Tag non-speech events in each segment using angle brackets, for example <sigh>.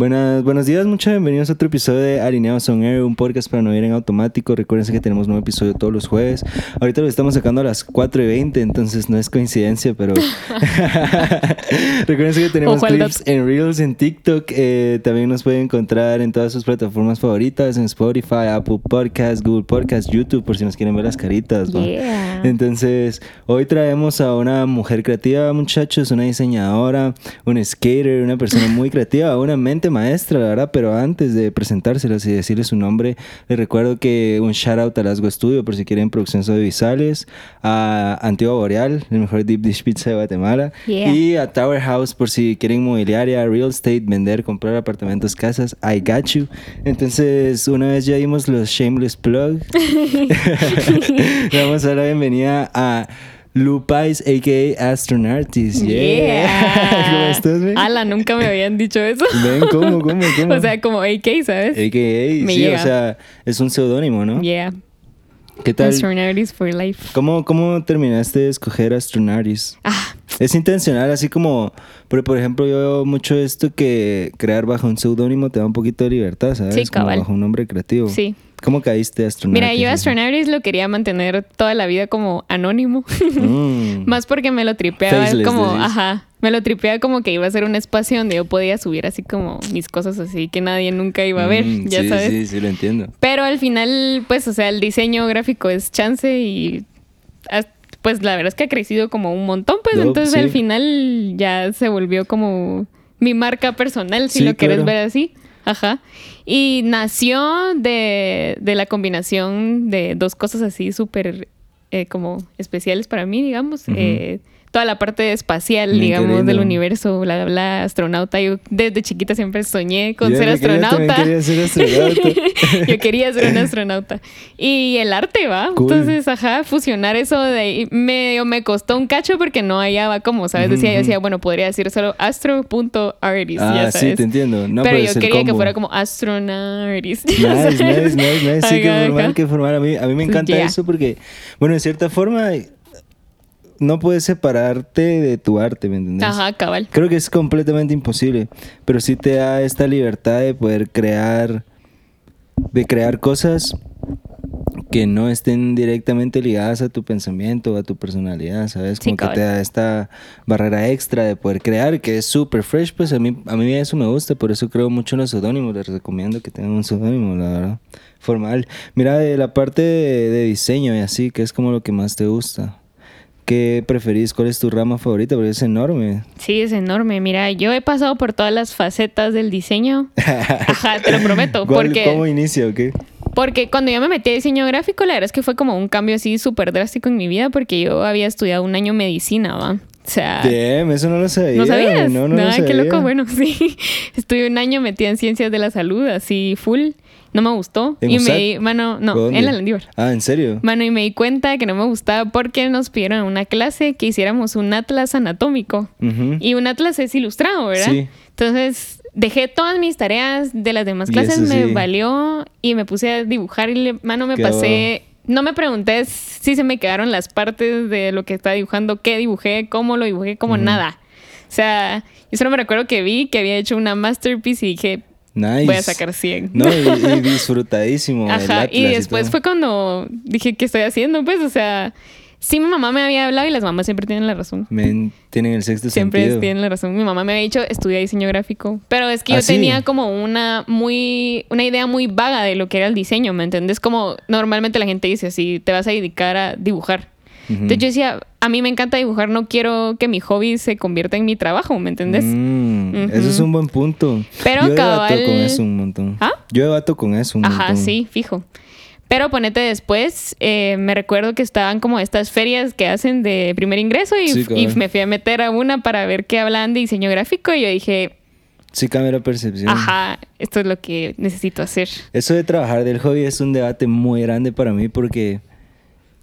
Buenas, buenos días, muchas bienvenidos a otro episodio de Alineados on Air, un podcast para no ir en automático. Recuerden que tenemos un nuevo episodio todos los jueves. Ahorita lo estamos sacando a las 4 y 20, entonces no es coincidencia, pero <laughs> <laughs> recuerden que tenemos clips en Reels, en TikTok. Eh, también nos pueden encontrar en todas sus plataformas favoritas, en Spotify, Apple Podcasts, Google Podcasts, YouTube, por si nos quieren ver las caritas. Entonces, hoy traemos a una mujer creativa, muchachos, una diseñadora, un skater, una persona muy creativa, una mente maestra, la verdad, pero antes de presentárselas y decirles su nombre, les recuerdo que un shout out a Lasgo Studio por si quieren producciones audiovisuales, a Antigua Boreal, el mejor deep dish pizza de Guatemala, y a Tower House por si quieren mobiliaria, real estate, vender, comprar apartamentos, casas, I got you. Entonces, una vez ya dimos los shameless plug, <laughs> <laughs> vamos a dar la bienvenida a Lupais, a.k.a. Astronautis. Yeah. <laughs> ¿Cómo estás, ven? Ala, nunca me habían dicho eso. Ven, ¿cómo, cómo, <laughs> cómo? O sea, como A.K., ¿sabes? A.K.A., sí, o sea, es un seudónimo, ¿no? Yeah. ¿Qué tal? Astronautis for life. ¿Cómo, cómo terminaste de escoger Astronautis? Ah. Es intencional, así como... Pero, por ejemplo, yo veo mucho esto que crear bajo un seudónimo te da un poquito de libertad, ¿sabes? Sí, cabal. Como bajo un nombre creativo. Sí. ¿Cómo caíste astronautis? Mira, yo astronautis lo quería mantener toda la vida como anónimo. Mm. <laughs> Más porque me lo tripeaba como, ajá, me lo tripeaba como que iba a ser un espacio donde yo podía subir así como mis cosas así que nadie nunca iba a ver, mm, ya sabes. Sí, sí, lo entiendo. Pero al final, pues, o sea, el diseño gráfico es chance y pues la verdad es que ha crecido como un montón, pues entonces al final ya se volvió como mi marca personal, si lo quieres ver así. Ajá. Y nació de, de la combinación de dos cosas así súper eh, como especiales para mí, digamos toda la parte espacial, digamos, del universo, bla, bla, astronauta. Yo desde chiquita siempre soñé con ser astronauta. Yo quería ser astronauta. <laughs> yo quería ser un astronauta. Y el arte, ¿va? Entonces, ajá, fusionar eso de medio me costó un cacho porque no hallaba cómo, ¿sabes? Decía, yo decía, bueno, podría decir solo astro.artist, ah, ya sí, te entiendo. No, pero, yo quería que fuera como astronautis. <laughs> Nice, nice, nice, nice. Sí, que formar, que formar. A mí, a mí me encanta eso porque, bueno, en cierta forma no puedes separarte de tu arte, ¿me entiendes? Ajá, cabal. Creo que es completamente imposible, pero sí te da esta libertad de poder crear, de crear cosas que no estén directamente ligadas a tu pensamiento o a tu personalidad, ¿sabes? Como que te da esta barrera extra de poder crear, que es súper fresh, pues a mí, a mí eso me gusta, por eso creo mucho en los seudónimos, les recomiendo que tengan un seudónimo, la verdad, formal. Mira, de la parte de diseño y así, que es como lo que más te gusta. ¿Qué preferís? ¿Cuál es tu rama favorita? Porque es enorme. Sí, es enorme. Mira, yo he pasado por todas las facetas del diseño. Ajá, te lo <laughs> prometo. Porque, ¿Cómo inicia o qué? Porque cuando yo me metí a diseño gráfico, la verdad es que fue como un cambio así súper drástico en mi vida porque yo había estudiado un año medicina, ¿va? O sea... Damn, eso no lo sabía. ¿No sabías? No, no, no qué loco. Bueno, <laughs> sí. Estuve un año metida en ciencias de la salud, así full no me gustó. y me di, mano, no, en la Landívar. Ah, ¿en serio? Mano, y me di cuenta que no me gustaba porque nos pidieron en una clase que hiciéramos un atlas anatómico. Y un atlas es ilustrado, ¿verdad? Sí. Entonces, dejé todas mis tareas de las demás clases, me valió y me puse a dibujar y, mano, me pasé... No me pregunté si se me quedaron las partes de lo que estaba dibujando, qué dibujé, cómo lo dibujé, como nada. O sea, yo solo me recuerdo que vi que había hecho una masterpiece y dije, Voy a sacar 100. No, y, <laughs> disfrutadísimo. Ajá, y después fue cuando dije, ¿qué estoy haciendo? Pues, o sea, sí, mi mamá me había hablado y las mamás siempre tienen la razón. tienen el sexto siempre sentido. Siempre tienen la razón. Mi mamá me había dicho, estudia diseño gráfico. Pero es que yo ¿Ah, tenía como una muy, una idea muy vaga de lo que era el diseño, ¿me entiendes? Como normalmente la gente dice, así, te vas a dedicar a dibujar. Entonces yo decía, a mí me encanta dibujar, no quiero que mi hobby se convierta en mi trabajo, ¿me entiendes? Mm, eso es un buen punto. Pero Yo cabal... con eso un montón. ¿Ah? Yo debato con eso un Ajá, sí, fijo. Pero ponete después, eh, me recuerdo que estaban como estas ferias que hacen de primer ingreso y, y, me fui a meter a una para ver qué hablaban de diseño gráfico y yo dije... Sí, cambia la percepción. Ajá, esto es lo que necesito hacer. Eso de trabajar del hobby es un debate muy grande para mí porque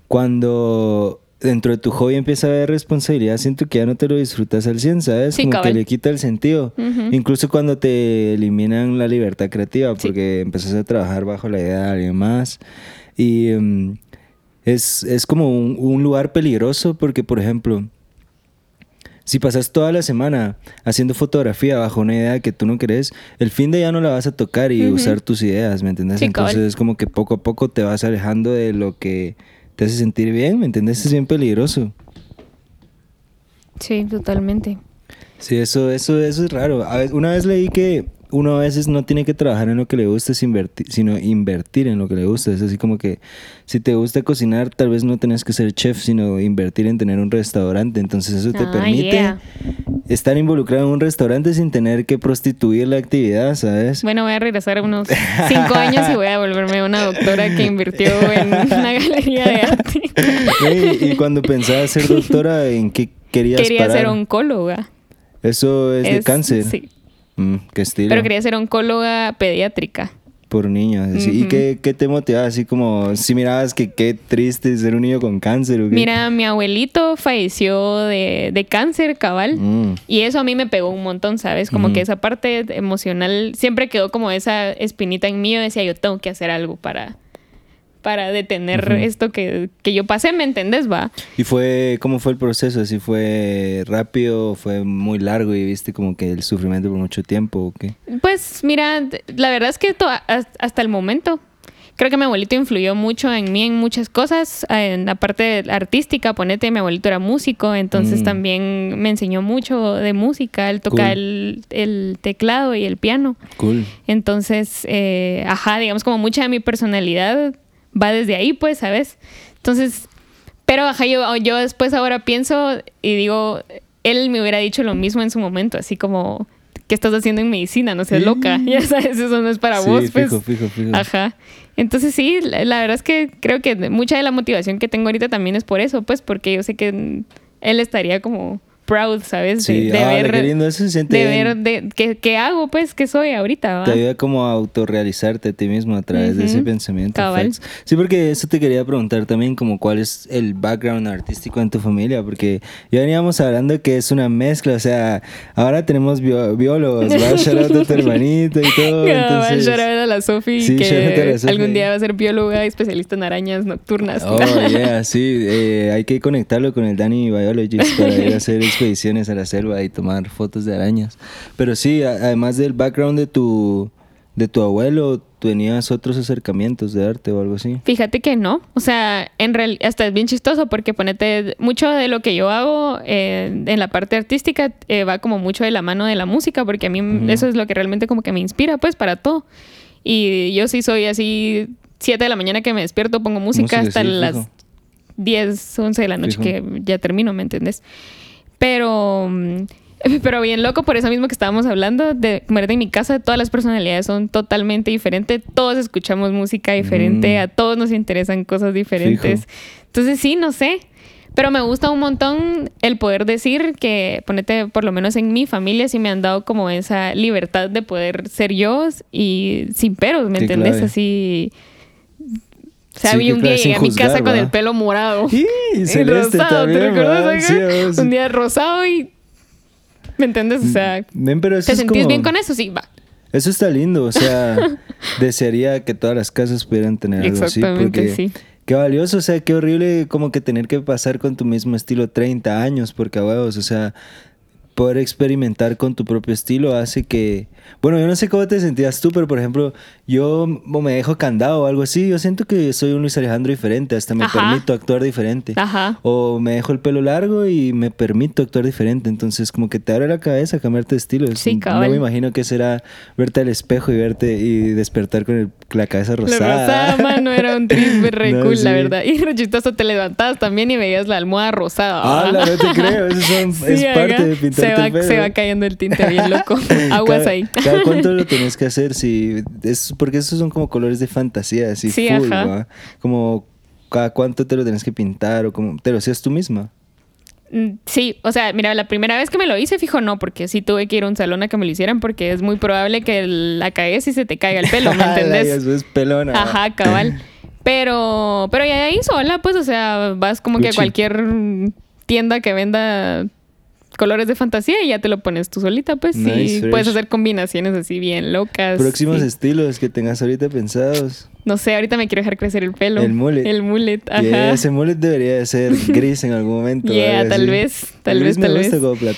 cuando dentro de tu hobby empieza a haber responsabilidad, siento que ya no te lo disfrutas al 100, ¿sabes? Como que le quita el sentido. Incluso cuando te eliminan la libertad creativa, porque empezás a trabajar bajo la idea de alguien más. Y em, es, como un, lugar peligroso porque, por ejemplo, si pasas toda la semana haciendo fotografía bajo una idea que tú no querés, el fin de ya no la vas a tocar y usar tus ideas, ¿me entiendes? Entonces es como que poco a poco te vas alejando de lo que te hace sentir bien, ¿me entiendes? Es bien peligroso. Sí, totalmente. Sí, eso, eso, eso es raro. una vez leí que uno a veces no tiene que trabajar en lo que le gusta, sino invertir en lo que le gusta. Es así como que si te gusta cocinar, tal vez no tenés que ser chef, sino invertir en tener un restaurante. Entonces eso te ah, permite estar involucrado en un restaurante sin tener que prostituir la actividad, ¿sabes? Bueno, voy a regresar unos <laughs> cinco años y voy a volverme una doctora que invirtió en una galería de arte. y, cuando pensaba ser doctora, ¿en qué querías Quería ser oncóloga. Eso es, de cáncer. Sí. Mm, ¿Qué estilo? Pero quería ser oncóloga pediátrica. Por niños. ¿Y qué, qué, te motivaba? Así como, si mirabas que qué triste ser un niño con cáncer. Mira, mi abuelito falleció de, de cáncer cabal. Mm. Y eso a mí me pegó un montón, ¿sabes? Como que esa parte emocional siempre quedó como esa espinita en mí. Yo decía, yo tengo que hacer algo para, para detener esto que, yo pasé, ¿me entendés? Va. ¿Y fue, cómo fue el proceso? ¿Así fue rápido, fue muy largo y viste como que el sufrimiento por mucho tiempo o qué? Pues mira, la verdad es que hasta el momento creo que mi abuelito influyó mucho en mí en muchas cosas, en la parte artística, ponete, mi abuelito era músico, entonces mm. también me enseñó mucho de música, él toca el, teclado y el piano. Cool. Entonces, eh, ajá, digamos como mucha de mi personalidad va desde ahí, pues, ¿sabes? Entonces, pero ajá, yo, yo después ahora pienso y digo, él me hubiera dicho lo mismo en su momento, así como, ¿qué estás haciendo en medicina? No seas loca, <laughs> ya sabes, eso no es para vos, pues. Fijo, fijo, Ajá. Entonces sí, la, la, verdad es que creo que mucha de la motivación que tengo ahorita también es por eso, pues, porque yo sé que él estaría como proud, ¿sabes? de, ah, ver, de ver de, qué, hago, pues, qué soy ahorita. Te ayuda como a autorrealizarte a ti mismo a través de ese pensamiento. Sí, porque eso te quería preguntar también, como cuál es el background artístico en tu familia, porque ya veníamos hablando que es una mezcla, o sea, ahora tenemos biólogos, va a <laughs> shout a tu hermanito y todo. No, entonces... va a a la Sofi, que algún día va a ser bióloga especialista en arañas nocturnas. Oh, yeah, sí, eh, hay que conectarlo con el Danny Biologist para ir a hacer <laughs> expediciones a la selva y tomar fotos de arañas. Pero sí, además del background de tu, de tu abuelo, ¿tenías otros acercamientos de arte o algo así? Fíjate que no. O sea, en realidad, hasta es bien chistoso porque ponete, mucho de lo que yo hago eh, en la parte artística eh, va como mucho de la mano de la música, porque a mí eso es lo que realmente como que me inspira, pues, para todo. Y yo sí soy así, 7 de la mañana que me despierto, pongo música, hasta las 10, 11 de la noche que ya termino, ¿me entiendes? Pero, mm, <laughs> pero bien loco por eso mismo que estábamos hablando, de comer en mi casa, todas las personalidades son totalmente diferentes, todos escuchamos música diferente, mm. a todos nos interesan cosas diferentes. Entonces sí, no sé. Pero me gusta un montón el poder decir que, ponete, por lo menos en mi familia sí me han dado como esa libertad de poder ser yo y sin peros, ¿me entendés? Así o sea, vi un día llegué a mi casa con el pelo morado. Sí, celeste rosado, también, ¿te recuerdas? un día rosado y... ¿Me entiendes? O sea, pero ¿te sentís bien con eso? Sí, va. Eso está lindo, o sea, <laughs> desearía que todas las casas pudieran tener algo así. Porque sí. Qué valioso, o sea, qué horrible como que tener que pasar con tu mismo estilo 30 años, porque a huevos, o sea, poder experimentar con tu propio estilo hace que bueno, yo no sé cómo te sentías tú, pero por ejemplo, yo me dejo candado o algo así. Yo siento que soy un Luis Alejandro diferente, hasta me permito actuar diferente. Ajá. O me dejo el pelo largo y me permito actuar diferente. Entonces, como que te abre la cabeza cambiarte de estilo. Sí, No me imagino que será verte al espejo y verte y despertar con el, la cabeza rosada. La rosada, mano, era un trip <laughs> re cool, la verdad. Y re chistoso, te levantabas también y veías la almohada rosada. Ah, la no te <laughs> creo. Eso es parte de pintar se va, se va cayendo el tinte bien loco. <laughs> Aguas ahí. ¿Cada cuánto lo <laughs> tenés que hacer? Si es, porque esos son como colores de fantasía, así sí, full, Como cada cuánto te lo tenés que pintar o como te lo hacías tú misma. Mm, sí, o sea, mira, la primera vez que me lo hice, fijo, no, porque sí tuve que ir a un salón a que me lo hicieran, porque es muy probable que la cagues y se te caiga el pelo, ¿me <laughs> entendés? Eso es pelona. Ajá, cabal. Pero, pero ya ahí sola, pues, o sea, vas como que a cualquier tienda que venda colores de fantasía y ya te lo pones tú solita, pues. sí, puedes hacer combinaciones así bien locas. Próximos estilos que tengas ahorita pensados. No sé, ahorita me quiero dejar crecer el pelo. El mullet. El mullet, ajá. ese mullet debería de ser <laughs> gris en algún momento. Yeah, tal vez, tal vez, tal vez.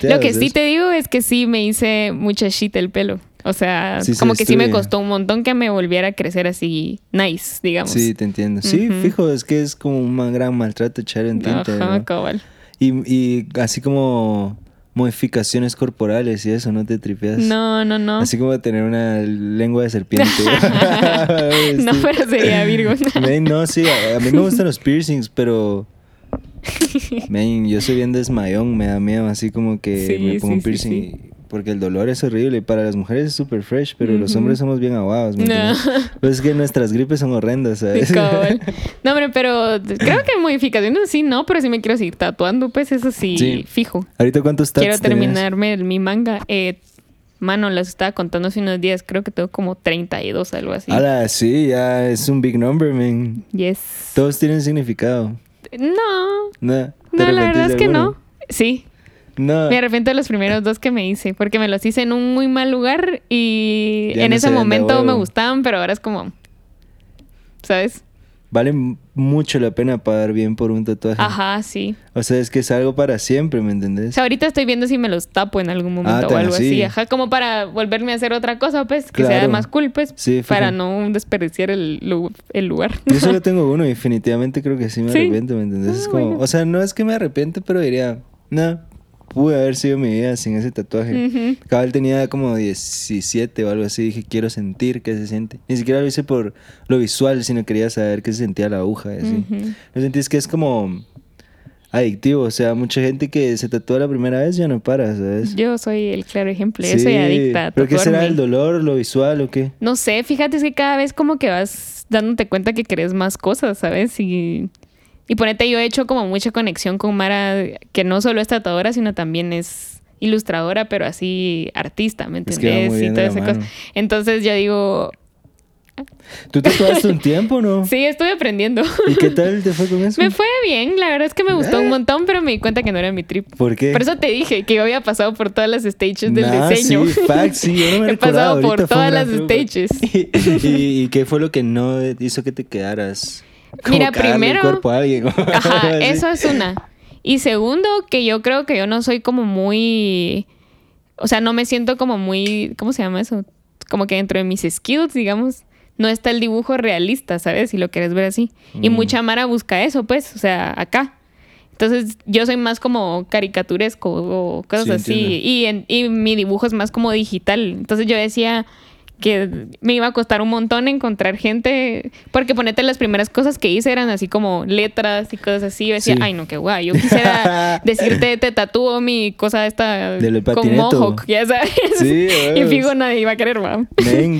Lo que sí te digo es que sí me hice mucha shit el pelo. O sea, como que sí me costó un montón que me volviera a crecer así nice, digamos. Sí, te entiendo. Sí, fijo, es que es como un gran maltrato echar en tinta. Ajá, cabal. Y, y así como modificaciones corporales y eso, ¿no te tripeas? No, no, no. Así como tener una lengua de serpiente. <laughs> <laughs> no, pero sería Virgo. <laughs> no, sí, a, mí me gustan los piercings, pero... yo soy bien desmayón, me da miedo, así como que me pongo un piercing porque el dolor es horrible. Para las mujeres es súper fresh, pero los hombres somos bien aguados. No. Pues es que nuestras gripes son horrendas, ¿sabes? <laughs> no, hombre, pero creo que modificaciones sí, no, pero sí me quiero seguir tatuando, pues eso sí, fijo. ¿Ahorita cuántos tatuajes Quiero terminarme mi manga. Eh, mano, las estaba contando hace unos días, creo que tengo como 32, algo así. Ahora sí, ya es un big number, man. Yes. Todos tienen significado. No. No, no la verdad es que no. Sí, me arrepiento de los primeros dos que me hice, porque me los hice en un muy mal lugar y en ese momento me gustaban, pero ahora es como, ¿sabes? Vale mucho la pena pagar bien por un tatuaje. Ajá, sí. O sea, es que es algo para siempre, ¿me entendés? O sea, ahorita estoy viendo si me los tapo en algún momento ah, o algo así. Ajá, como para volverme a hacer otra cosa, pues, que sea más cool, pues. Sí, para no desperdiciar el, lugar. Yo solo <laughs> tengo uno, definitivamente creo que sí me arrepiento, ¿me entendés? es ah, como, o sea, no es que me arrepiento, pero diría, no, pude haber sido mi vida sin ese tatuaje. Cabal tenía como 17 o algo así. Dije, quiero sentir qué se siente. Ni siquiera lo hice por lo visual, sino quería saber qué se sentía la aguja. Así. Lo sentís que es como adictivo. O sea, mucha gente que se tatúa la primera vez ya no para, ¿sabes? Yo soy el claro ejemplo. Yo soy adicta a ¿Pero qué será el dolor, lo visual o qué? No sé, fíjate es que cada vez como que vas dándote cuenta que querés más cosas, ¿sabes? Y y ponete, yo he hecho como mucha conexión con Mara, que no solo es tatuadora, sino también es ilustradora, pero así artista, ¿me entiendes? y toda esa cosa. Entonces yo digo. ¿Tú tatuaste un tiempo, no? <laughs> Sí, estuve aprendiendo. ¿Y qué tal te fue con <laughs> eso? Me fue bien, la verdad es que me gustó un montón, pero me di cuenta que no era mi trip. ¿Por qué? Por eso te dije que yo había pasado por todas las stages del diseño. Sí, fact, sí, yo no me <laughs> He pasado por todas las stages. ¿Y, ¿Y qué fue lo que no hizo que te quedaras? Mira, primero. ajá, <laughs> eso es una. Y segundo, que yo creo que yo no soy como muy. O sea, no me siento como muy. ¿Cómo se llama eso? Como que dentro de mis skills, digamos, no está el dibujo realista, ¿sabes? Si lo quieres ver así. Y mm. mucha Mara busca eso, pues, o sea, acá. Entonces, yo soy más como caricaturesco o cosas así. Y, y mi dibujo es más como digital. Entonces, yo decía que me iba a costar un montón encontrar gente, porque ponete las primeras cosas que hice eran así como letras y cosas así. Yo decía, ay no, qué guay, yo quisiera <laughs> decirte, te tatúo mi cosa esta con mohawk, ya sabes. <laughs> y fijo, nadie iba a querer, va.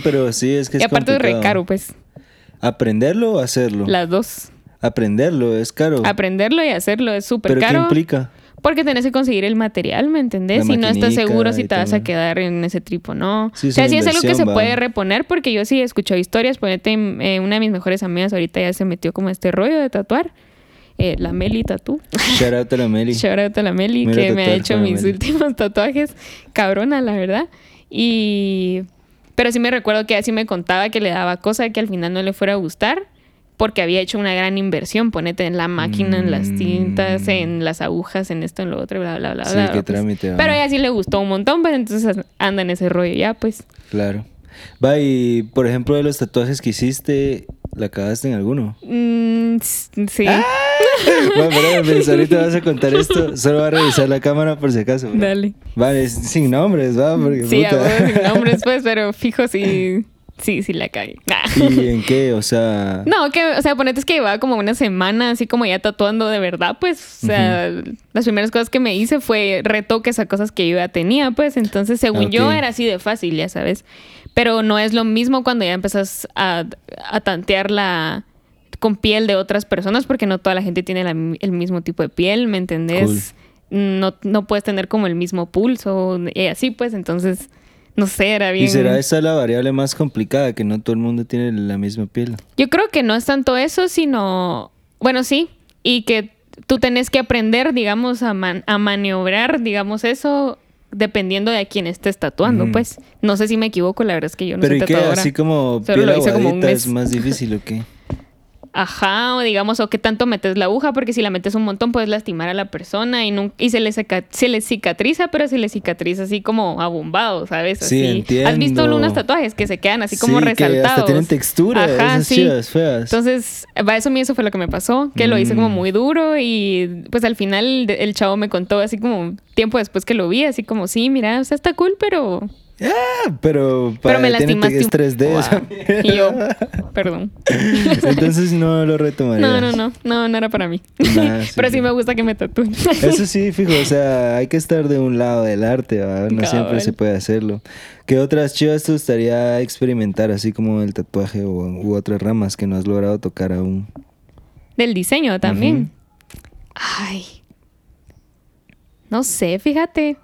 pero sí, es que <laughs> es Y aparte es re caro, pues. ¿Aprenderlo o hacerlo? Las dos. Aprenderlo es caro. Aprenderlo y hacerlo es súper caro. ¿Pero qué implica? Porque tenés que conseguir el material, ¿me entendés? Si no estás seguro si te vas a quedar en ese tripo, ¿no? o sea, sí es algo que se puede reponer porque yo sí he escuchado historias. Ponete, eh, una de mis mejores amigas ahorita ya se metió como este rollo de tatuar. Eh, la Meli Tatú. Shout out a la Meli. <laughs> Shout out a la Meli que me ha hecho mis últimos tatuajes. Cabrona, la verdad. Y... Pero sí me recuerdo que así me contaba que le daba cosa que al final no le fuera a gustar porque había hecho una gran inversión, ponete en la máquina, en las tintas, mm. en las agujas, en esto, en lo otro, bla, bla, bla. Sí, bla, qué pues. trámite. Pero a ella sí le gustó un montón, pues entonces anda en ese rollo ya, pues. Claro. Va, y por ejemplo, de los tatuajes que hiciste, ¿la cagaste en alguno? Mm, sí. ¡Ah! <laughs> bueno, pero ahorita vas a contar esto. Solo va a revisar la cámara por si acaso. Dale. Vale, sin nombres, va. Porque, sí, sin nombres, <laughs> pues, pero fijo, sí. Sí, sí la cagué. <laughs> ¿Y en qué? O sea... No, que, o sea, ponete es que llevaba como una semana así como ya tatuando de verdad, pues, o sea, las primeras cosas que me hice fue retoques a cosas que yo ya tenía, pues, entonces según yo era así de fácil, ya sabes. Pero no es lo mismo cuando ya empezas a, a tantearla con piel de otras personas, porque no toda la gente tiene el mismo tipo de piel, ¿me entendés? No, no puedes tener como el mismo pulso y así, pues, entonces no sé, era bien. ¿Y será esa la variable más complicada, que no todo el mundo tiene la misma piel? Yo creo que no es tanto eso, sino. Bueno, sí. Y que tú tenés que aprender, digamos, a, a maniobrar, digamos, eso dependiendo de a quién estés tatuando, pues. No sé si me equivoco, la verdad es que yo no Pero soy ¿y qué? Así como piel lo hice como un mes. es más difícil o qué? <laughs> Ajá, o digamos, o qué tanto metes la aguja, porque si la metes un montón puedes lastimar a la persona y, no, y se, le se le cicatriza, pero se le cicatriza así como abombado, ¿sabes? Sí, entiendo. ¿Has visto unos tatuajes que se quedan así como resaltados? Que hasta tienen textura, Ajá, esas sí. feas. Entonces, eso eso fue lo que me pasó, que lo hice como mm. muy duro y pues al final el chavo me contó así como tiempo después que lo vi, así como, sí, mira, o sea, está cool, pero Ah, pero, para, pero me lastimaste. Es 3D. Y yo, perdón. <laughs> Entonces no lo retomaría. No, no, no, no, no era para mí. <laughs> pero sí, me gusta que me tatúen. Eso sí, <laughs> fijo, o sea, hay que estar de un lado del arte, no siempre se puede hacerlo. ¿Qué otras chivas te gustaría experimentar, así como el tatuaje o, u otras ramas que no has logrado tocar aún? Del diseño también. Ay. No sé, fíjate.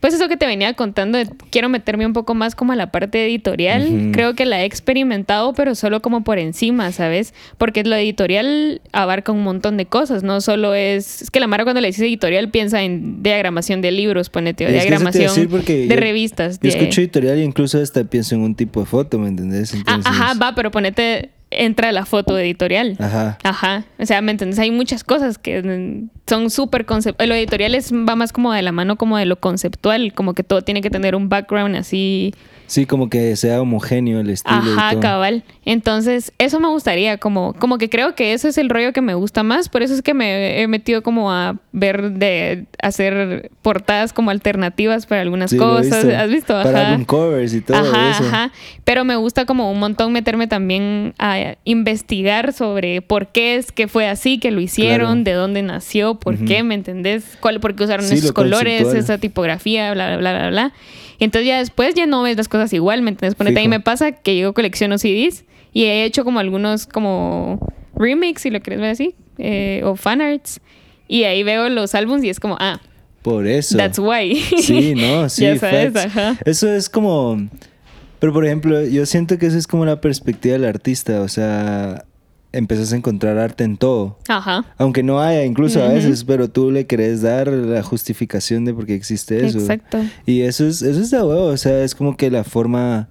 Pues eso que te venía contando, quiero meterme un poco más como a la parte editorial. Creo que la he experimentado, pero solo como por encima, ¿sabes? Porque lo editorial abarca un montón de cosas, no solo es... Es que la Mara cuando le dice editorial piensa en diagramación de libros, ponete, o diagramación de revistas. Yo escucho editorial e incluso hasta pienso en un tipo de foto, ¿me entendés? Ah, ajá, va, pero ponete entra la foto editorial. Ajá. Ajá. O sea, ¿me entiendes? Hay muchas cosas que son súper conceptuales. Lo editorial es, va más como de la mano como de lo conceptual, como que todo tiene que tener un background así Sí, como que sea homogéneo el estilo. Ajá, cabal. Entonces, eso me gustaría, como, como que creo que eso es el rollo que me gusta más. Por eso es que me he metido como a ver de hacer portadas como alternativas para algunas cosas. ¿Has visto? Ajá. Para covers y todo ajá, Ajá. Pero me gusta como un montón meterme también a investigar sobre por qué es que fue así, que lo hicieron, de dónde nació, por qué, ¿me entendés? ¿Cuál, ¿Por qué usaron esos colores, esa tipografía, bla, bla, bla, bla, bla? entonces ya después ya no ves las cosas igual, ¿me entiendes? Ponete ahí me pasa que yo colecciono CDs y he hecho como algunos como remix, si lo quieres ver así, eh, o fanarts. Y ahí veo los álbums y es como, ah. Por eso. That's why. Sí, <laughs> no, sí. ya sabes, ajá. Eso es como... Pero por ejemplo, yo siento que eso es como la perspectiva del artista. O sea, empezás a encontrar arte en todo. Ajá. Aunque no haya, incluso a veces, pero tú le querés dar la justificación de por qué existe eso. Exacto. Y eso es, eso es de huevo, o sea, es como que la forma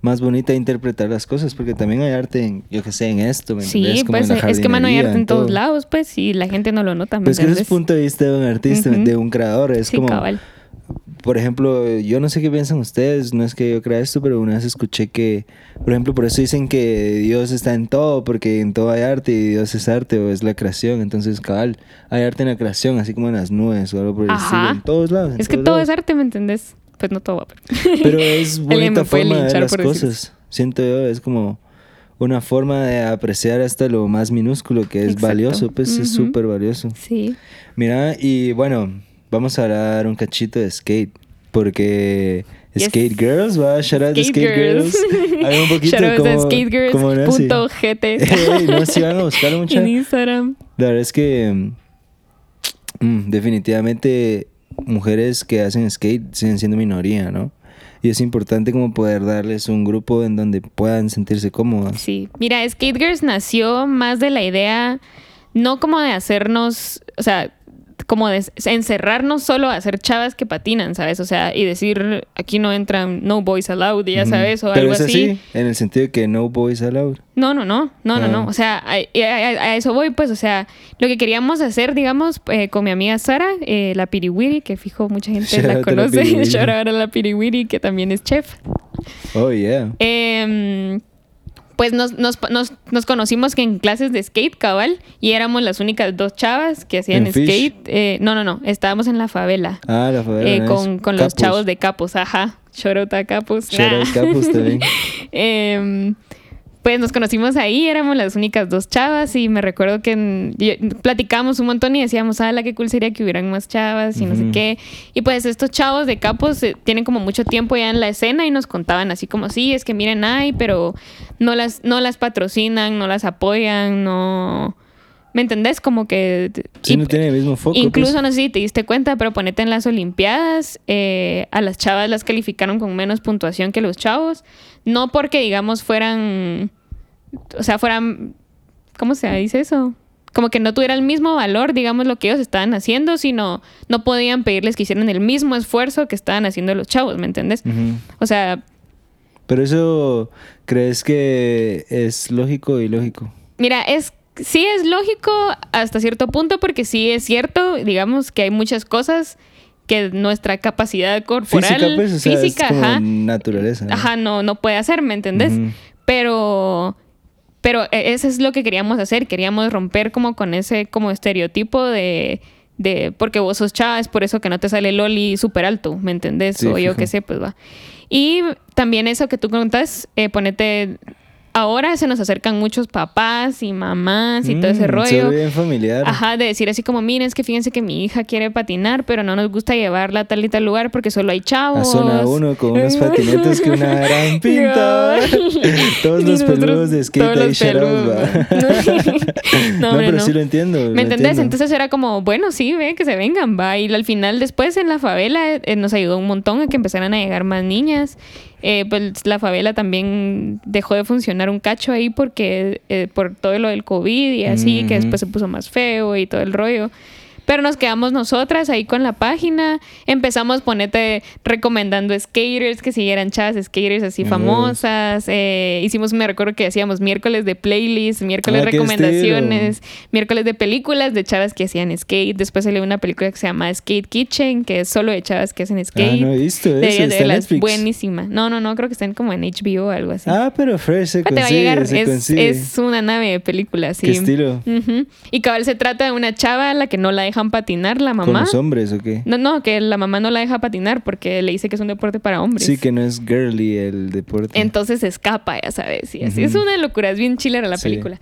más bonita de interpretar las cosas, porque también hay arte en, yo que sé, en esto. ¿me sí, pues es que mano hay arte en, todos lados, pues, y la gente no lo nota. Pues que ese es el punto de vista de un artista, de un creador, es como... Cabal por ejemplo, yo no sé qué piensan ustedes, no es que yo crea esto, pero una vez escuché que, por ejemplo, por eso dicen que Dios está en todo, porque en todo hay arte y Dios es arte o es la creación. Entonces, cabal, hay arte en la creación, así como en las nubes o algo por el estilo, en todos lados. es que todo es arte, ¿me entendés? Pues no todo. <laughs> Pero es <laughs> bonita forma de ver las cosas. Siento yo, es como una forma de apreciar hasta lo más minúsculo que es valioso, pues es súper valioso. Sí. Mira, y bueno, vamos a hablar un cachito de skate. Porque Skate Girls, va, shout out Skate, skate Girls. <laughs> Hay un poquito shout como, Skate Girls. Como punto GT. no, si van a buscarlo mucho. <laughs> En Instagram. La verdad es que mm, definitivamente mujeres que hacen skate siguen siendo minoría, ¿no? Y es importante como poder darles un grupo en donde puedan sentirse cómodas. Sí, mira, Skate Girls nació más de la idea, no como de hacernos, o sea, como de encerrarnos solo a hacer chavas que patinan, ¿sabes? O sea, y decir, aquí no entran no boys allowed, ya sabes, o algo así. En el sentido de que no boys allowed. No, no, no, no, no, no. Ah. O sea, a, eso voy, pues, o sea, lo que queríamos hacer, digamos, eh, con mi amiga Sara, eh, la Piriwiri, que fijo mucha gente la conoce. <laughs> Shout out a la Piriwiri, que también es chef. Oh, yeah. Eh, pues nos, nos, nos, nos, conocimos que en clases de skate, cabal, y éramos las únicas dos chavas que hacían skate. Eh, no, no, no, estábamos en la favela. Ah, la favela. Eh, con, con los chavos de Capos, ajá. Chorota Capos. Chorota Capos también. <laughs> eh, pues nos conocimos ahí, éramos las únicas dos chavas y me recuerdo que platicábamos un montón y decíamos, ah, la qué cool sería que hubieran más chavas y no sé qué. Y pues estos chavos de capos eh, tienen como mucho tiempo ya en la escena y nos contaban así como, sí, es que miren, hay, pero no las, no las patrocinan, no las apoyan, no... ¿Me entendés? Como que... Sí, no tiene el mismo foco. Pues. Incluso, no sé si te diste cuenta, pero ponete en las Olimpiadas, eh, a las chavas las calificaron con menos puntuación que los chavos. No porque, digamos, fueran o sea, fueran, ¿cómo se dice eso? como que no tuviera el mismo valor, digamos, lo que ellos estaban haciendo, sino no podían pedirles que hicieran el mismo esfuerzo que estaban haciendo los chavos, ¿me entiendes? O sea... Pero eso, ¿crees que es lógico y lógico? Mira, es sí es lógico hasta cierto punto porque sí es cierto, digamos, que hay muchas cosas que nuestra capacidad corporal, física, pues, física naturaleza. Ajá, no, no puede hacer, ¿me entendés? Pero pero e, eso es lo que queríamos hacer, queríamos romper como con ese como estereotipo de, de porque vos sos chava, es por eso que no te sale Loli súper alto, ¿me entendés? o yo qué sé, pues va. Y también eso que tú contas, eh, ponete ahora se nos acercan muchos papás y mamás y todo ese mm, rollo. bien familiar. Ajá, de decir así como, miren, es que fíjense que mi hija quiere patinar, pero no nos gusta llevarla a tal y tal lugar porque solo hay chavos. A zona uno con unos <laughs> patinetes que una gran pinta. <laughs> Todos los peludos de skate ahí <laughs> no, no, pero sí lo entiendo. ¿Me entendés? Entonces era como, bueno, sí, ve, que se vengan, va. Y al final, después en la favela, eh, nos ayudó un montón a que empezaran a llegar más niñas. Eh, pues la favela también dejó de funcionar un cacho ahí porque eh, por todo lo del COVID y así, que después se puso más feo y todo el rollo. Pero nos quedamos nosotras ahí con la página. Empezamos, ponete, recomendando skaters que siguieran chavas skaters así famosas. Eh, hicimos, me recuerdo que hacíamos miércoles de playlists, miércoles de ah, recomendaciones, miércoles de películas de chavas que hacían skate. Después salió una película que se llama Skate Kitchen, que es solo de chavas que hacen skate. Ah, no he visto eso. De, buenísima. No, no, no, creo que están como en HBO o algo así. Ah, pero fresh se consigue, va a llegar. Es, es, una nave de película, sí. ¿Qué estilo? Y cabal se trata de una chava a la que no la deja patinar la mamá. ¿Con los hombres o qué? No, no, que la mamá no la deja patinar porque le dice que es un deporte para hombres. Sí, que no es girly el deporte. Entonces escapa, ya sabes. Y así. Es una locura, es bien chilera la película.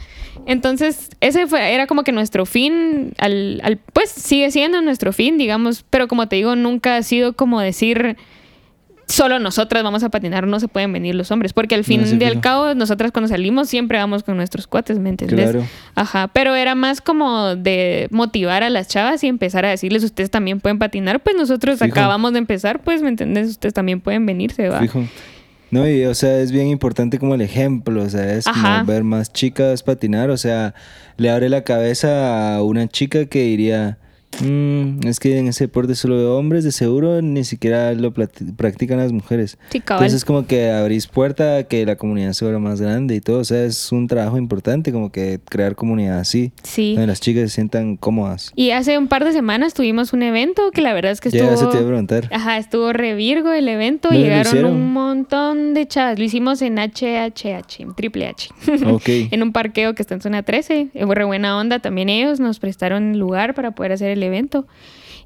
Entonces, ese fue, era como que nuestro fin, al, al, pues sigue siendo nuestro fin, digamos, pero como te digo, nunca ha sido como decir solo nosotras vamos a patinar, no se pueden venir los hombres, porque al fin y al cabo nosotras cuando salimos siempre vamos con nuestros cuates, ¿me entiendes? Claro. Ajá, pero era más como de motivar a las chavas y empezar a decirles, ustedes también pueden patinar, pues nosotros acabamos de empezar, pues, ¿me entiendes? Ustedes también pueden venirse, va. Fijo. No, y o sea, es bien importante como el ejemplo, o sea, es como ver más chicas patinar, o sea, le abre la cabeza a una chica que diría Mm, es que en ese deporte solo de hombres, de seguro ni siquiera lo practican las mujeres. Sí, Entonces como que abrís puerta a que la comunidad se vuelva más grande y todo. O sea, es un trabajo importante como que crear comunidad así. Sí. Donde las chicas se sientan cómodas. Y hace un par de semanas tuvimos un evento que la verdad es que estuvo... Ya, se te iba a preguntar. Ajá, estuvo revirgo el evento. Llegaron un montón de chavas. Lo hicimos en HHH, en Triple H. <laughs> Ok. en un parqueo que está en zona 13. Fue re buena onda. También ellos nos prestaron lugar para poder hacer el evento.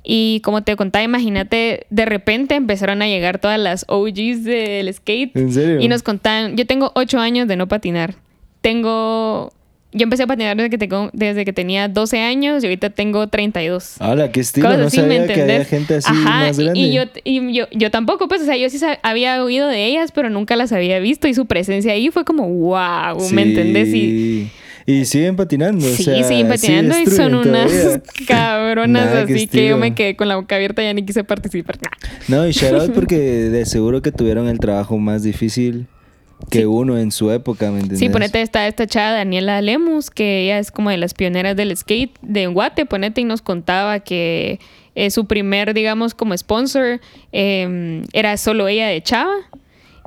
Y como te contaba, imagínate, de repente empezaron a llegar todas las OGs del skate. ¿En serio? Y nos contaban, yo tengo ocho años de no patinar. Tengo yo empecé a patinar desde que, tengo, desde que tenía 12 años y ahorita tengo 32. Hola, qué estilo. no sabía que había gente así más grande. Y, yo, y yo, yo tampoco, pues, o sea, yo sí había oído de ellas, pero nunca las había visto y su presencia ahí fue como, wow, ¿me entendés? Y y siguen patinando. Sí, siguen patinando y son unas <laughs> cabronas así que yo me quedé con la boca abierta y ya ni quise participar. <laughs> No, y shout out porque de seguro que tuvieron el trabajo más difícil que uno en su época, ¿me entiendes? Sí, ponete esta, esta chava Daniela Lemus, que ella es como de las pioneras del skate de Guate, ponete y nos contaba que eh, su primer, digamos, como sponsor eh, era solo ella de chava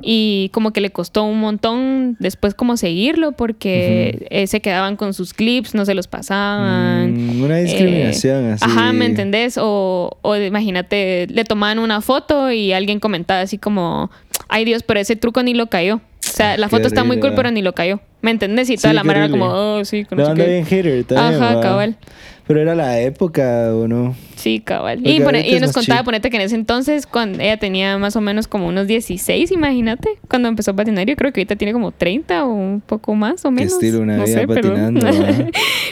y como que le costó un montón después como seguirlo porque eh, se quedaban con sus clips, no se los pasaban. Mm, una discriminación eh, así. Ajá, ¿me entendés? O, o imagínate, le tomaban una foto y alguien comentaba así como, ay Dios, pero ese truco ni lo cayó. O sea, la foto está muy cool, pero ni lo cayó. ¿Me entendés? Y toda la manera como, oh, sí, con no, bien hater también, Ajá, cabal. Pero era la época, ¿o no? Sí, cabal. y, nos contaba, ponete que en ese entonces, cuando ella tenía más o menos como unos 16, imagínate, cuando empezó a patinar. Yo creo que ahorita tiene como 30 o un poco más o menos. ¿Qué estilo una no vida patinando?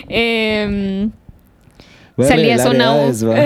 eh, <laughs> salía a zona 1. <laughs>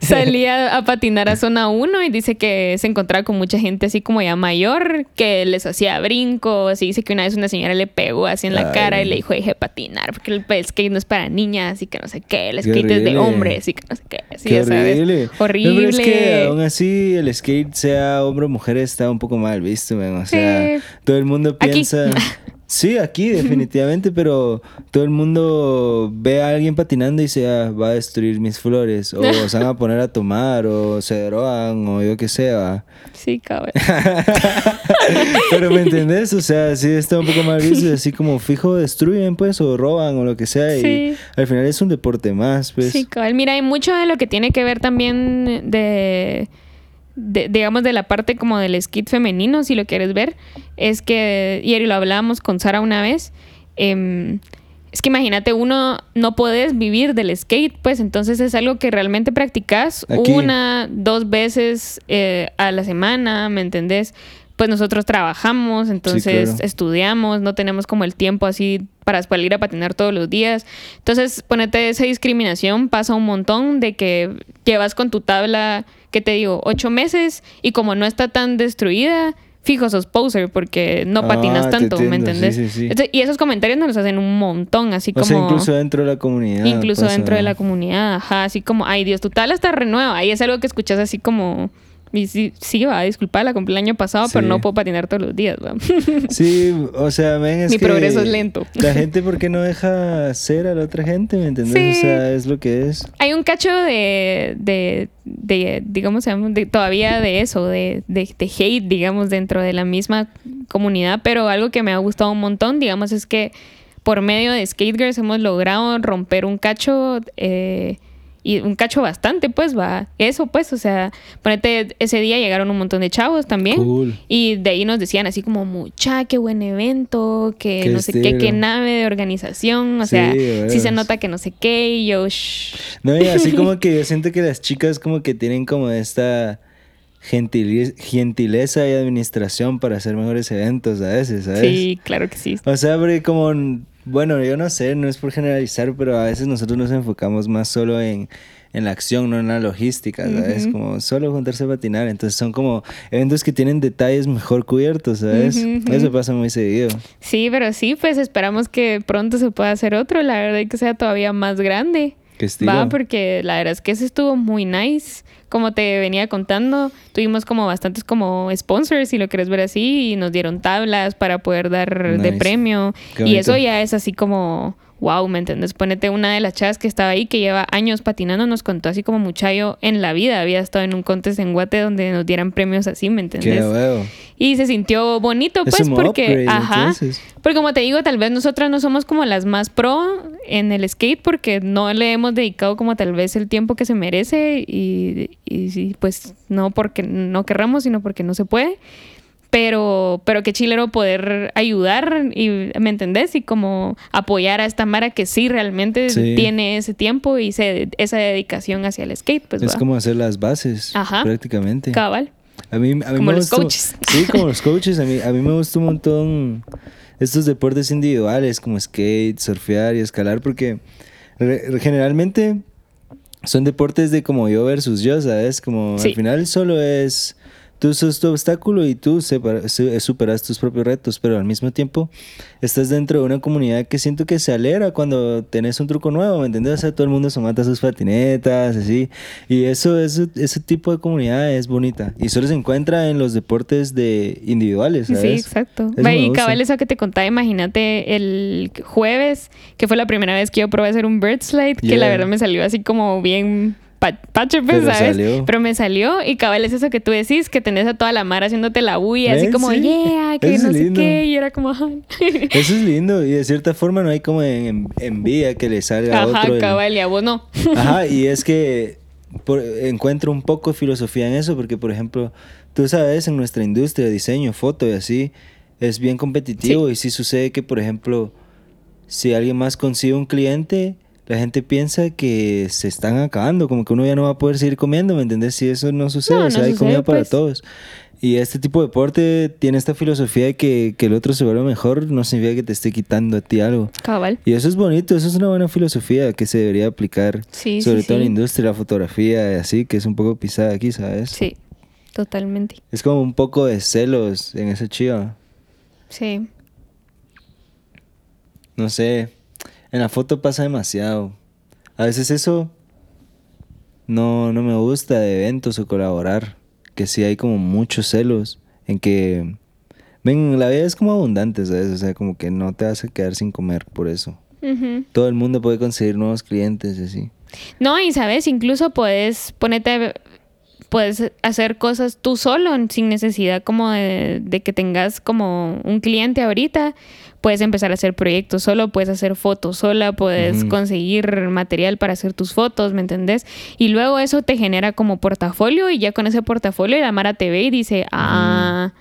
salía a patinar a zona 1 y dice que se encontraba con mucha gente así como ya mayor, que les hacía brincos. Y dice que una vez una señora le pegó así en la cara y le dijo, deje patinar, porque el skate no es para niñas y que no sé qué, el skate es de hombres y que no sé qué. Así, qué horrible. Horrible. es que aún así el skate, sea hombre o mujer, está un poco mal visto, O sea, todo el mundo piensa... <laughs> Sí, aquí <laughs> definitivamente, pero todo el mundo ve a alguien patinando y dice, ah, va a destruir mis flores, o <laughs> se van a poner a tomar, o se drogan, o yo qué sé, va. Sí, cabrón. <laughs> pero ¿me entendés? O sea, sí está un poco mal visto, así como fijo destruyen, pues, o roban, o lo que sea, y al final es un deporte más, pues. Sí, cabrón. Mira, hay mucho de lo que tiene que ver también de digamos, de la parte como del skate femenino, si lo quieres ver, es que, y lo hablábamos con Sara una vez, em, es que imagínate, uno no puedes vivir del skate, pues entonces es algo que realmente practicas una, dos veces eh, a la semana, ¿me entendés? Pues nosotros trabajamos, entonces estudiamos, no tenemos como el tiempo así para salir a patinar todos los días. Entonces, ponete esa discriminación, pasa un montón de que llevas con tu tabla ¿qué te digo? Ocho meses y como no está tan destruida, fijo sos poser porque no ah, patinas tanto, ¿me entendés? y esos comentarios nos los hacen un montón, así como... O sea, incluso dentro de la comunidad. Incluso dentro de la comunidad, ajá, así como, ay Dios, tu tabla está renueva. Ahí es algo que escuchas así como y sí, sí va, disculpa, la cumple el año pasado, pero no puedo patinar todos los días, ¿va? <laughs> Sí, o sea, ven, es Mi progreso es lento. La gente, ¿por qué no deja ser a la otra gente? ¿Me entiendes? O sea, es lo que es. Hay un cacho de, de, de digamos, de, todavía de eso, de, de, de hate, digamos, dentro de la misma comunidad, pero algo que me ha gustado un montón, digamos, es que por medio de Skate Girls hemos logrado romper un cacho... Eh, y un cacho bastante, pues va. Eso, pues, o sea, ponete, ese día llegaron un montón de chavos también. Y de ahí nos decían así como, mucha, qué buen evento, que no sé qué, qué nave de organización. O sea, sí se nota que no sé qué, y yo, No, y así como <laughs> que yo siento que las chicas como que tienen como esta gentileza y administración para hacer mejores eventos a veces, ¿sabes? Sí, claro que sí. O sea, porque como bueno, yo no sé, no es por generalizar, pero a veces nosotros nos enfocamos más solo en, la acción, no en la logística, ¿sabes? Como solo juntarse a patinar. Entonces son como eventos que tienen detalles mejor cubiertos, ¿sabes? Eso pasa muy seguido. Sí, pero sí, pues esperamos que pronto se pueda hacer otro, la verdad, y que sea todavía más grande. Va, porque la verdad es que ese estuvo muy nice. Como te venía contando, tuvimos como bastantes como sponsors, si lo quieres ver así, y nos dieron tablas para poder dar de premio. y eso ya es así como wow, ¿me entiendes? Ponete una de las chavas que estaba ahí, que lleva años patinando, nos contó así como muchacho en la vida. Había estado en un contest en Guate donde nos dieran premios así, ¿me entiendes? Y se sintió bonito, pues, porque, ajá. Porque como te digo, tal vez nosotras no somos como las más pro en el skate porque no le hemos dedicado como tal vez el tiempo que se merece y, y pues no porque no querramos, sino porque no se puede pero, pero qué chilero poder ayudar y, ¿me entendés? Y como apoyar a esta Mara que sí realmente tiene ese tiempo y esa dedicación hacia el skate. Pues, es como hacer las bases, prácticamente. Cabal. A mí, a mí como los coaches. Sí, como los coaches. A mí, a mí me gusta un montón estos deportes individuales como skate, surfear y escalar porque generalmente son deportes de como yo versus yo, ¿sabes? Como al final solo es Tú sos tu obstáculo y tú superas tus propios retos, pero al mismo tiempo estás dentro de una comunidad que siento que se alegra cuando tenés un truco nuevo, ¿me entiendes? O sea, todo el mundo se mata sus patinetas, así. Y eso, eso, ese tipo de comunidad es bonita. Y solo se encuentra en los deportes de individuales, ¿sabes? Sí, exacto. y cabal, eso que te contaba, imagínate el jueves, que fue la primera vez que yo probé hacer un bird slide, que la verdad me salió así como bien pacho, pues, ¿sabes? Pero me salió y cabal es eso que tú decís, que tenés a toda la mar haciéndote la bulla, así como, yeah, que no sé qué, y era como... eso es lindo, y de cierta forma no hay como en, envidia que le salga a otro. Ajá, cabal, y a vos no. Ajá, <laughs> y es que encuentro un poco de filosofía en eso, porque, por ejemplo, tú sabes, en nuestra industria, diseño, foto y así, es bien competitivo, y sí sucede que, por ejemplo, si alguien más consigue un cliente la gente piensa que se están acabando, como que uno ya no va a poder seguir comiendo, ¿me entendés? Si eso no sucede, o sea, hay comida para pues. todos. Y este tipo de deporte tiene esta filosofía de que, que, el otro se vuelva mejor, no significa que te esté quitando a ti algo. Cabal. Y eso es bonito, eso es una buena filosofía que se debería aplicar, sobre todo en la industria, la fotografía y así, que es un poco pisada aquí, ¿sabes? Sí, totalmente. Es como un poco de celos en ese chiva. Sí. No sé, en la foto pasa demasiado. A veces eso no, no me gusta de eventos o colaborar. Que sí hay como muchos celos en que Ven, la vida es como abundante, ¿sabes? O sea, como que no te vas a quedar sin comer por eso. Todo el mundo puede conseguir nuevos clientes y así. No, y sabes, incluso puedes ponerte puedes hacer cosas tú solo sin necesidad como de, que tengas como un cliente ahorita. Puedes empezar a hacer proyectos solo, puedes hacer fotos sola, puedes conseguir material para hacer tus fotos, ¿me entendés? Y luego eso te genera como portafolio y ya con ese portafolio la Mara te ve y dice, ah...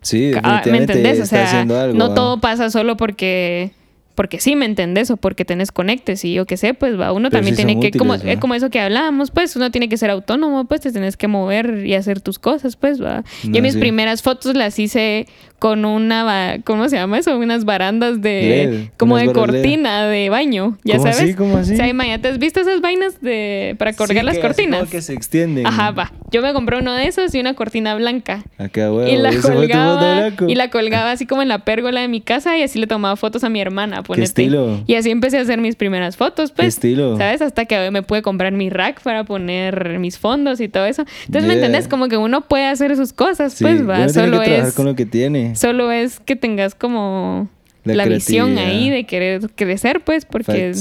Sí, ¿me entendés? O sea, no todo pasa solo porque porque sí me entendés o porque tenés conectes y yo qué sé, pues va, uno también tiene que, como, eh, como eso que hablábamos, pues uno tiene que ser autónomo, pues te tenés que mover y hacer tus cosas, pues va. y mis primeras fotos las hice con una, ¿cómo se llama eso? Unas barandas de, como de cortina de baño, ya sabes. Así, ¿Cómo así? O sea, ¿te has visto esas vainas de, para colgar las cortinas? que se extienden. Ajá, va. Yo me compré uno de esos y una cortina blanca. Acá, ah, y la colgaba, y la colgaba así como en la pérgola de mi casa y así le tomaba fotos a mi hermana, ponete. ¿Qué estilo? Y así empecé a hacer mis primeras fotos, pues. ¿Qué estilo? ¿Sabes? Hasta que me pude comprar mi rack para poner mis fondos y todo eso. Entonces, ¿me entendés? Como que uno puede hacer sus cosas, pues, va. Solo es... con lo que tiene. Solo es que tengas como la, visión ahí de querer crecer, pues, porque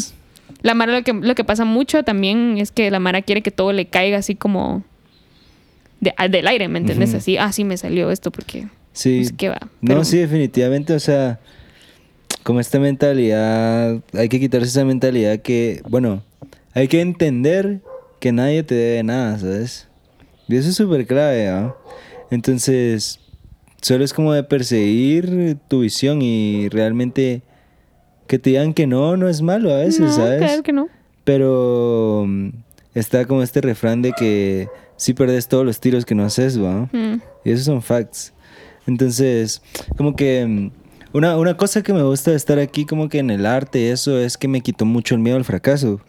la Mara lo que, lo que pasa mucho también es que la Mara quiere que todo le caiga así como del aire, ¿me entiendes? Así, ah, sí me salió esto porque... Sí. Pues, ¿qué va? No, sí, definitivamente, o sea, como esta mentalidad, hay que quitarse esa mentalidad que, bueno, hay que entender que nadie te debe nada, ¿sabes? Y eso es súper clave, ¿ah? Entonces, Solo es como de perseguir tu visión y realmente que te digan que no, no es malo a veces, no, ¿sabes? Claro que no. Pero mm, está como este refrán de que si perdes todos los tiros que no haces, ¿va? Mm. Y esos son facts. Entonces, como que mm, una, una, cosa que me gusta de estar aquí, como que en el arte, eso es que me quitó mucho el miedo al fracaso.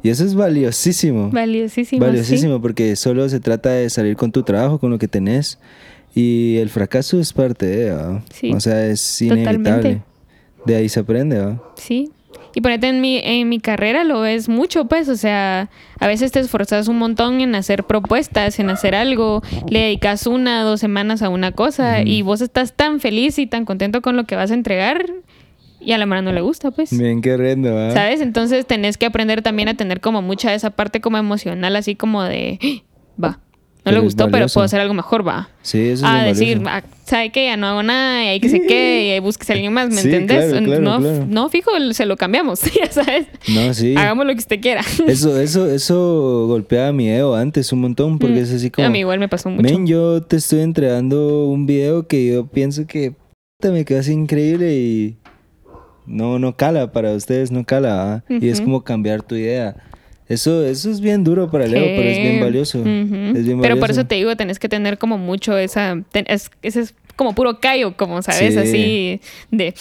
Y eso es valiosísimo. Valiosísimo. Valiosísimo, porque solo se trata de salir con tu trabajo, con lo que tenés y el fracaso es parte de, ¿va? Sí, o sea, es inevitable. De ahí se aprende, ¿va? Sí. Y ponete en mi, en mi carrera lo ves mucho, pues, o sea, a veces te esforzas un montón en hacer propuestas, en hacer algo, le dedicas una, dos semanas a una cosa y vos estás tan feliz y tan contento con lo que vas a entregar y a la mano no le gusta, pues. Bien queriendo, ¿va? ¿Sabes? Entonces tenés que aprender también a tener como mucha de esa parte como emocional, así como de, <gasps> ¡Ah! No le gustó, pero puedo hacer algo mejor, va. Sí, eso es A decir, ah, ¿sabe qué? Ya no hago nada y hay que se quede y ahí busques a alguien más, ¿me entiendes? no, no, fijo, se lo cambiamos, <laughs> ya sabes. No, sí. Hagamos lo que usted quiera. Eso, eso, eso golpeaba mi ego antes un montón, porque mm. es así como. A mí igual me pasó mucho. Men, yo te estoy entregando un video que yo pienso que me quedó así increíble y no, no cala para ustedes, no cala, Y es como cambiar tu idea. Eso, eso es bien duro para Leo, pero es bien valioso. Pero por eso te digo, tenés que tener como mucho esa... ese es como puro callo, como sabes, así de...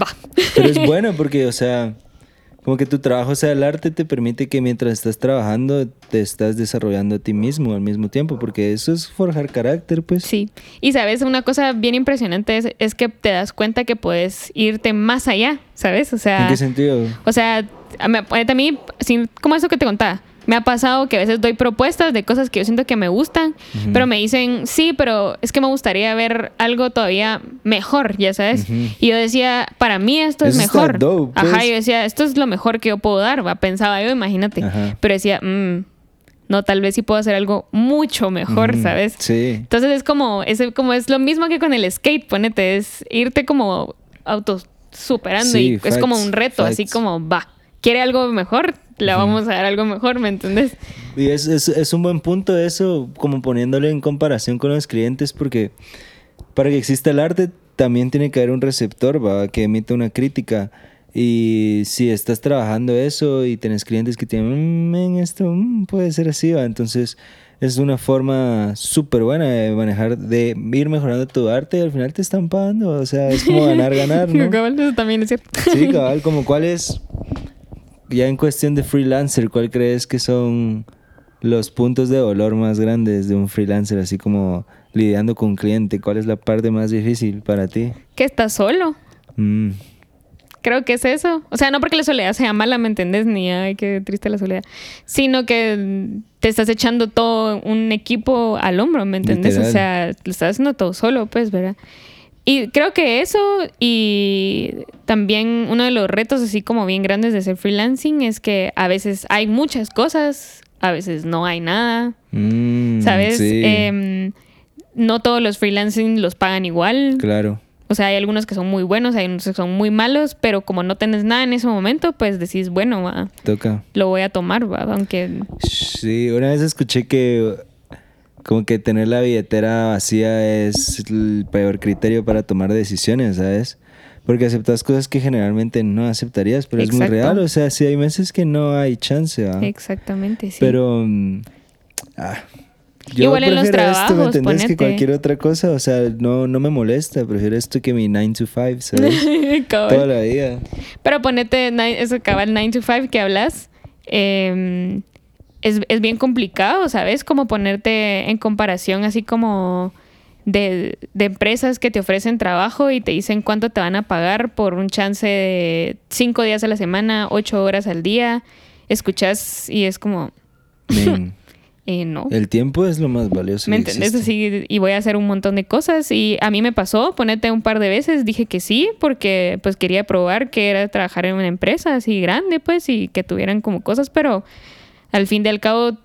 Va. Pero es <laughs> bueno porque, o sea, como que tu trabajo sea el arte te permite que mientras estás trabajando te estás desarrollando a ti mismo al mismo tiempo, porque eso es forjar carácter, pues. Sí. Y sabes, una cosa bien impresionante es, es que te das cuenta que puedes irte más allá, ¿sabes? O sea... ¿En qué sentido? O sea, a mí, como eso que te contaba, me ha pasado que a veces doy propuestas de cosas que yo siento que me gustan, pero me dicen, sí, pero es que me gustaría ver algo todavía mejor, ya sabes. Y yo decía, para mí esto es mejor. Ajá, pues. yo decía, esto es lo mejor que yo puedo dar, ¿va? pensaba yo, imagínate. Pero decía, mmm, no, tal vez sí puedo hacer algo mucho mejor, ¿sabes? Sí. Entonces es como, es como es lo mismo que con el skate, ponete, es irte como auto superando y es como un reto, así como va quiere algo mejor, le vamos a dar algo mejor, ¿me entiendes? Y es, es, es, un buen punto eso, como poniéndole en comparación con los clientes, porque para que exista el arte también tiene que haber un receptor, ¿va? que emite una crítica. Y si estás trabajando eso y tienes clientes que tienen, mm, esto mm, puede ser así, ¿va? entonces es una forma súper buena de manejar, de ir mejorando tu arte y al final te están pagando, o sea, es como ganar, ganar, <laughs> ¿no? cabal, eso también es cierto. Sí, cabal, como cuál es ya en cuestión de freelancer, ¿cuál crees que son los puntos de dolor más grandes de un freelancer, así como lidiando con un cliente? ¿Cuál es la parte más difícil para ti? Que estás solo. Mm. Creo que es eso. O sea, no porque la soledad sea mala, ¿me entendés? Ni, ay, qué triste la soledad. Sino que te estás echando todo un equipo al hombro, ¿me entendés? O sea, lo estás haciendo todo solo, pues, ¿verdad? Y creo que eso y también uno de los retos así como bien grandes de ser freelancing es que a veces hay muchas cosas, a veces no hay nada. Mm, ¿Sabes? Em, no todos los freelancing los pagan igual. Claro. O sea, hay algunos que son muy buenos, hay unos que son muy malos, pero como no tenés nada en ese momento, pues decís, bueno, va, Toca. lo voy a tomar, va, aunque... Sí, una vez escuché que como que tener la billetera vacía es el peor criterio para tomar decisiones, ¿sabes? Porque aceptas cosas que generalmente no aceptarías, pero es muy real. O sea, sí hay meses que no hay chance, ¿va? Exactamente, sí. Pero... Mm, ah, yo Igual en los trabajos, esto, ¿me entendés? Que cualquier otra cosa, o sea, no, no me molesta. Prefiero esto que mi 9 to 5, <laughs> ¿sabes? Toda la vida. Pero ponete, eso acaba el 9 to 5 que hablas. Eh, es, es bien complicado, ¿sabes? Como ponerte en comparación así como... De, de, empresas que te ofrecen trabajo y te dicen cuánto te van a pagar por un chance de cinco días a la semana, ocho horas al día. Escuchas y es como... <laughs> Eh, no. El tiempo es lo más valioso. ¿Me entendés? Así, y voy a hacer un montón de cosas. Y a mí me pasó, ponete un par de veces, dije que sí, porque pues quería probar que era trabajar en una empresa así grande, pues, y que tuvieran como cosas, pero al fin y al cabo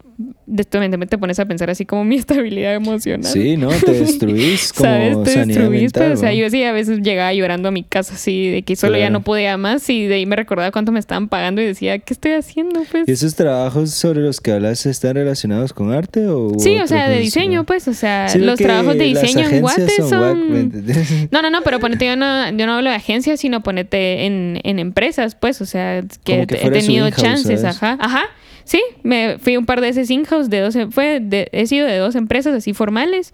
de te pones a pensar así como mi <laughs> estabilidad emocional. Sí, ¿no? Te <laughs> destruís como ¿Sabes? Te destruís, pues, o sea, yo sí a veces llegaba llorando a mi casa así de que solo ya no podía más y de ahí me recordaba cuánto me estaban pagando y decía, ¿qué estoy haciendo? Pues? ¿Y esos trabajos sobre los que hablas están relacionados con arte o Sí, o sea, de diseño, pues, o sea, los trabajos de diseño en Guate son, No, no, no, pero ponete yo no yo no hablo de agencias, sino ponete en, en empresas, pues, o sea, que, he tenido chances, ajá, ajá. Sí, me fui un par de veces in-house de dos, fue de, he sido de dos empresas así formales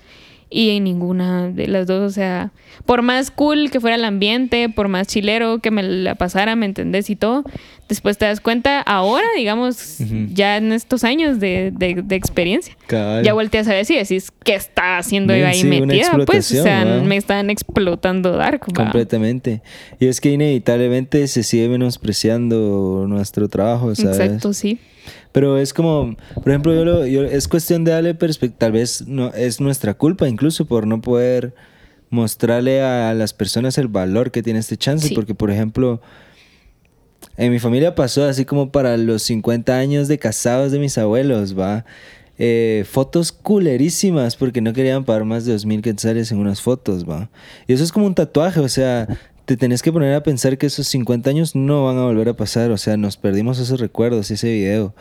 y en ninguna de las dos, o sea, por más cool que fuera el ambiente, por más chilero que me la pasara, ¿me entendés? Y todo, después te das cuenta, ahora, digamos, ya en estos años de, de, experiencia, ya volteas a ver si decís, ¿qué está haciendo yo ahí metida? Pues, o sea, me están explotando Dark. Completamente. Y es que inevitablemente se sigue menospreciando nuestro trabajo, ¿sabes? Exacto, sí. Pero es como, por ejemplo, yo, lo, yo es cuestión de darle perspectiva, tal vez no, es nuestra culpa incluso por no poder mostrarle a las personas el valor que tiene este chance, porque por ejemplo, en mi familia pasó así como para los 50 años de casados de mis abuelos, va. Eh, fotos culerísimas porque no querían pagar más de 2.000 quetzales en unas fotos, va. Y eso es como un tatuaje, o sea, te tenés que poner a pensar que esos 50 años no van a volver a pasar, o sea, nos perdimos esos recuerdos, ese video.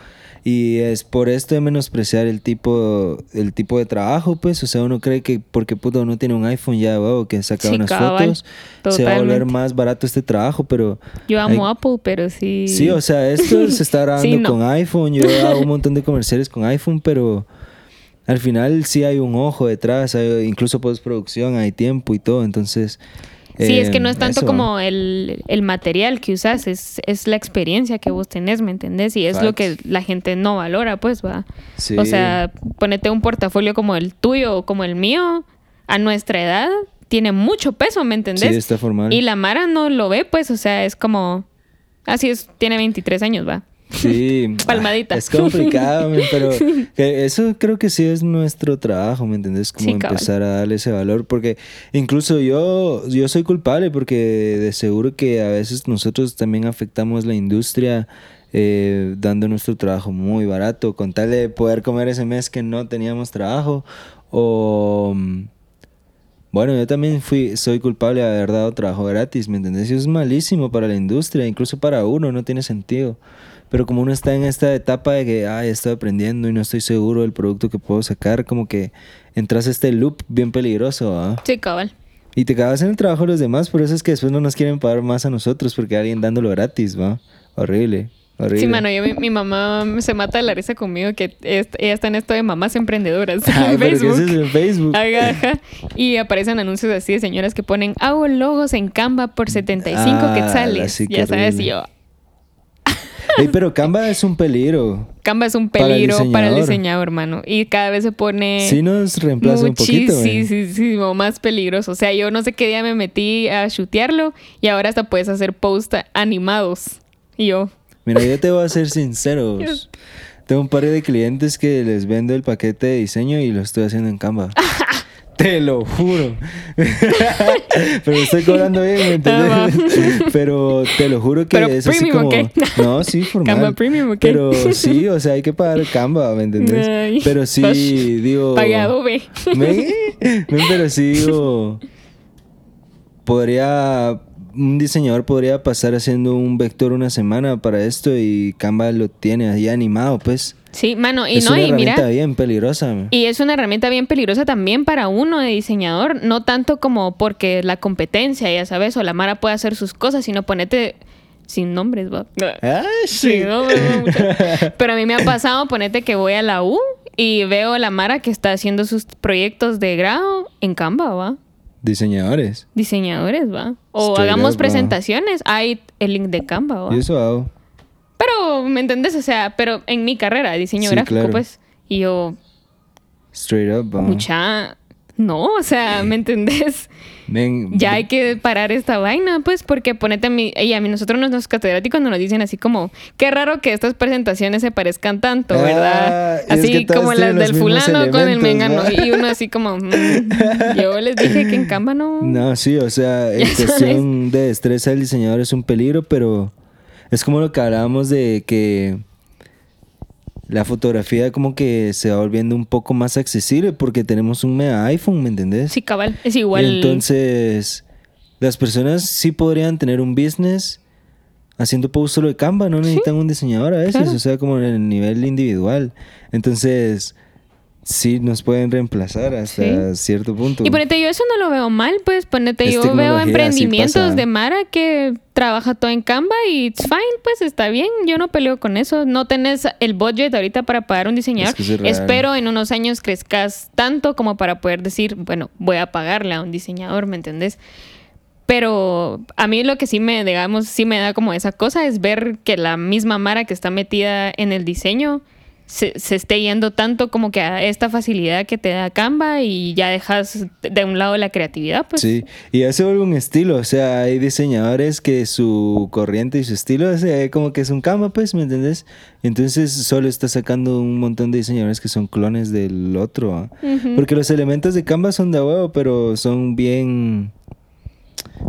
Y es por esto de menospreciar el tipo, el tipo de trabajo, pues, o sea, uno cree que porque puto uno tiene un iPhone ya, o que saca unas fotos, se va a volver más barato este trabajo, pero... Yo amo Apple, pero sí... Sí, o sea, esto <laughs> se está grabando con iPhone, yo hago un montón de comerciales con iPhone, pero al final sí hay un ojo detrás, hay, incluso postproducción, hay tiempo y todo, entonces Sí, es que no es em, tanto como el, material que usas, es, es la experiencia que vos tenés, ¿me entendés? Y es lo que la gente no valora, pues, va. O sea, ponete un portafolio como el tuyo o como el mío, a nuestra edad, tiene mucho peso, ¿me entendés? Sí, está formal. Y la Mara no lo ve, pues, o sea, es como... Así es, tiene 23 años, va. Sí. <laughs> Palmadita. Es complicado, pero <laughs> eso creo que sí es nuestro trabajo, ¿me entendés? Como empezar a darle ese valor, porque incluso yo, yo soy culpable porque de seguro que a veces nosotros también afectamos la industria eh, dando nuestro trabajo muy barato, con tal de poder comer ese mes que no teníamos trabajo o... Bueno, yo también fui, soy culpable de haber dado trabajo gratis, ¿me entendés? Y eso es malísimo para la industria, incluso para uno, no tiene sentido. Pero como uno está en esta etapa de que, ay, estoy aprendiendo y no estoy seguro del producto que puedo sacar, como que entras a este loop bien peligroso, ¿ah? Sí, cabal. Y te acabas en el trabajo de los demás, por eso es que después no nos quieren pagar más a nosotros porque hay alguien dándolo gratis, ¿va? Horrible. Horrible. Sí, mano, yo, mi, mamá se mata de la risa conmigo que ella está en esto de mamás emprendedoras <laughs> en Facebook. es en Facebook. Ajá, Y aparecen anuncios así de señoras que ponen hago logos en Canva por 75 ah, quetzales. Ya sabes, y yo, pero Canva es un peligro. Canva es un peligro para el, diseñador, hermano. Y cada vez se pone. Sí, nos reemplaza un poquito. Sí, sí, sí, más peligroso. O sea, yo no sé qué día me metí a chutearlo y ahora hasta puedes hacer posts animados. Y yo. Mira, yo te voy a ser sincero. <laughs> Tengo un par de clientes que les vendo el paquete de diseño y lo estoy haciendo en Canva. <laughs> Te lo juro. <laughs> pero estoy cobrando bien, ¿me entiendes? <laughs> pero te lo juro que pero es así como. <laughs> No, sí, formal. Canva Premium, ¿ok? Pero sí, o sea, hay que pagar Canva, ¿me entiendes? pero sí, digo. Pagado, ve. pero sí, digo. Podría un diseñador podría pasar haciendo un vector una semana para esto y Canva lo tiene ahí animado, pues. Sí, mano, y es no, una y mira. herramienta bien peligrosa. Y es una herramienta bien peligrosa también para uno de diseñador, no tanto como porque la competencia, ya sabes, o la Mara puede hacer sus cosas, sino ponete sin nombres, va. Ah, sí. <laughs> Pero a mí me ha pasado, ponete que voy a la U y veo a la Mara que está haciendo sus proyectos de grado en Canva, va. Diseñadores. Diseñadores, va. O hagamos presentaciones. Hay el link de Canva, va. Y eso hago. ¿Me entendés? O sea, pero en mi carrera, diseño gráfico, pues. Y yo. Straight up, va. Mucha. No, o sea, ¿me entendés? ya hay que parar esta vaina, pues, porque ponete a mí, y a mí nosotros los catedráticos nos dicen así como, qué raro que estas presentaciones se parezcan tanto, ah, ¿verdad? así como las del fulano con el mengano. Y uno así como, mm, yo les dije que en Canva no. <laughs> No, sí, o sea, en <laughs> cuestión de destreza del diseñador es un peligro, pero es como lo que hablábamos de que la fotografía como que se va volviendo un poco más accesible porque tenemos un mega iPhone, ¿me entendés? Sí, cabal, es igual. entonces, las personas sí podrían tener un business haciendo post solo de Canva, no necesitan un diseñador a veces, o sea, como en el nivel individual. Entonces, sí nos pueden reemplazar hasta cierto punto. Y ponete, yo eso no lo veo mal, pues ponete, yo veo emprendimientos de Mara que trabaja todo en Canva y it's fine, pues está bien, yo no peleo con eso. No tenés el budget ahorita para pagar un diseñador. Espero en unos años crezcas tanto como para poder decir, bueno, voy a pagarle a un diseñador, ¿me entendés? Pero a mí lo que sí me, digamos, sí me da como esa cosa es ver que la misma Mara que está metida en el diseño se, esté yendo tanto como que a esta facilidad que te da Canva y ya dejas de un lado la creatividad, pues. Sí, y ya se vuelve un estilo, o sea, hay diseñadores que su corriente y su estilo es como que es un Canva, pues, ¿me entendés? Entonces solo está sacando un montón de diseñadores que son clones del otro, ¿ah? porque los elementos de Canva son de huevo, pero son bien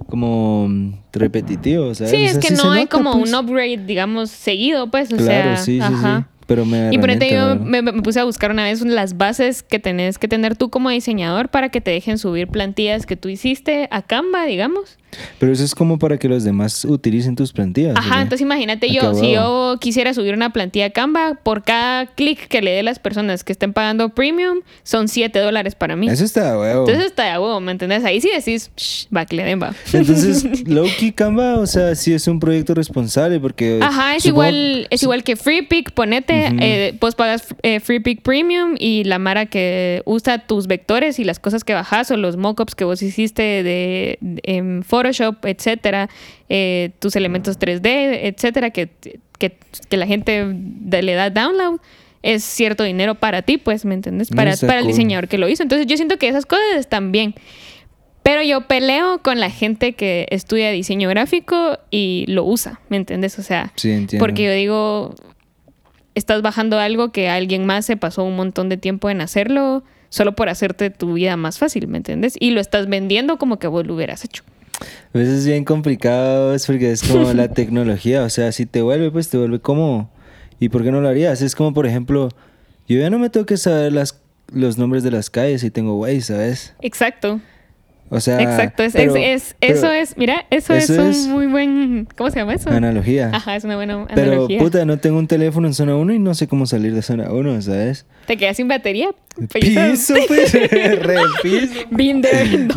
como repetitivos. ¿sabes? Sí, es que no hay como pues. un upgrade, digamos, seguido, pues. O claro, sea, sí, sí, sí. Pero me y por eso yo me, puse a buscar una vez las bases que tenés que tener tú como diseñador para que te dejen subir plantillas que tú hiciste a Canva, digamos. Pero eso es como para que los demás utilicen tus plantillas. Ajá, entonces imagínate yo, si yo quisiera subir una plantilla Canva, por cada clic que le dé las personas que estén pagando premium, son 7 dólares para mí. Eso está de huevo. Entonces está de huevo, ¿me entendés? Ahí sí decís, va, que le den, va. <laughs> Entonces, <laughs> Loki Canva, o sea, sí es un proyecto responsable porque... Ajá, es igual es igual que FreePic, ponete, eh, vos pagas eh, FreePic Premium y la Mara que usa tus vectores y las cosas que bajas o los mockups que vos hiciste de, de Photoshop, etcétera, eh, tus elementos 3D, etcétera, que, la gente le da download, es cierto dinero para ti, pues, ¿me entiendes? Para, para el diseñador que lo hizo. Entonces yo siento que esas cosas están bien. Pero yo peleo con la gente que estudia diseño gráfico y lo usa, ¿me entiendes? O sea, porque yo digo, estás bajando algo que alguien más se pasó un montón de tiempo en hacerlo solo por hacerte tu vida más fácil, ¿me entiendes? Y lo estás vendiendo como que vos lo hubieras hecho. A veces es bien complicado, es porque es como la <laughs> tecnología, o sea, si te vuelve, pues te vuelve como... ¿Y por qué no lo harías? Es como, por ejemplo, yo ya no me tengo que saber las, los nombres de las calles y tengo Waze, ¿sabes? Exacto. O sea, exacto, es, es, eso es, mira, eso, es un muy buen, ¿cómo se llama eso? Analogía. Ajá, es una buena analogía. Pero puta, no tengo un teléfono en zona 1 y no sé cómo salir de zona 1, ¿sabes? ¿Te quedas sin batería? Piso, pues, <laughs> re piso. Binder.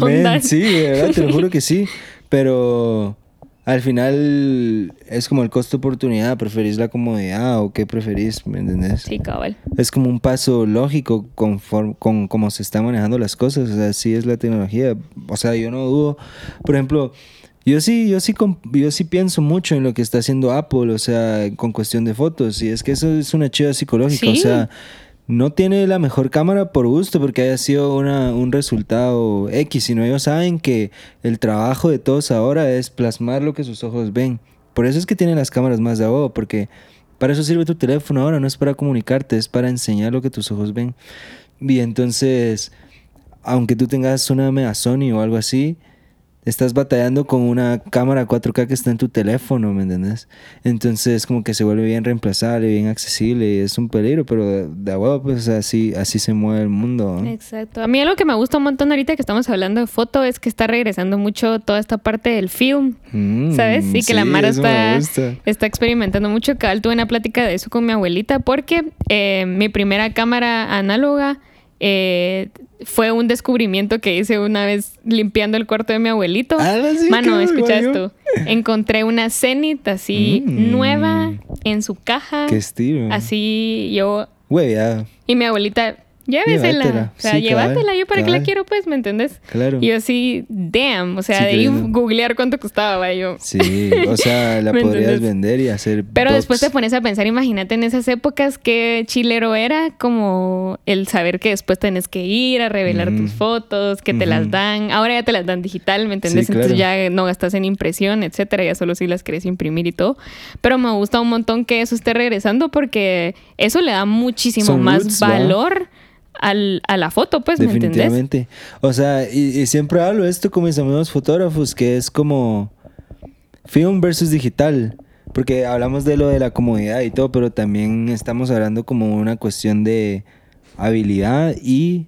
Sí, de verdad, te lo juro que sí. Pero al final es como el costo oportunidad, ¿preferís la comodidad o qué preferís? ¿Me entendés? Sí, cabal. Es como un paso lógico conforme, con cómo se están manejando las cosas, o sea, así es la tecnología. O sea, yo no dudo, por ejemplo, yo sí, yo sí, yo sí pienso mucho en lo que está haciendo Apple, o sea, con cuestión de fotos, y es que eso es una chiva psicológica, o sea, no tiene la mejor cámara por gusto porque haya sido una, un resultado X, sino ellos saben que el trabajo de todos ahora es plasmar lo que sus ojos ven. Por eso es que tienen las cámaras más de abajo, porque para eso sirve tu teléfono ahora, no es para comunicarte, es para enseñar lo que tus ojos ven. Y entonces, aunque tú tengas una Mega Sony o algo así, estás batallando con una cámara 4K que está en tu teléfono, ¿me entiendes? Entonces como que se vuelve bien reemplazable, bien accesible y es un peligro, pero de agua pues así, así se mueve el mundo. Exacto. A mí algo que me gusta un montón ahorita que estamos hablando de foto es que está regresando mucho toda esta parte del film, mm, ¿sabes? Y que la Mara está, está experimentando mucho. Cabal, tuve una plática de eso con mi abuelita porque eh, mi primera cámara análoga eh, fue un descubrimiento que hice una vez limpiando el cuarto de mi abuelito. Ah, Mano, escucha esto. Encontré una Zenith así mm. nueva en su caja. Qué estilo. Así yo. Güey, ya. Y mi abuelita, Llévesela. O sea, llévatela. Yo para qué la quiero, pues, ¿me entendés? Claro. Y yo así, damn. O sea, de ahí googlear cuánto costaba, yo. Sí, o sea, <laughs> la podrías vender y hacer. Pero después te pones a pensar, imagínate en esas épocas qué chilero era como el saber que después tenés que ir a revelar tus fotos, que te las dan. Ahora ya te las dan digital, ¿me entendés? Entonces ya no gastas en impresión, etcétera. Ya solo si las querés imprimir y todo. Pero me gusta un montón que eso esté regresando porque eso le da muchísimo más valor al, a la foto, pues, ¿me Definitivamente. O sea, y, siempre hablo esto con mis amigos fotógrafos, que es como film versus digital. Porque hablamos de lo de la comodidad y todo, pero también estamos hablando como una cuestión de habilidad y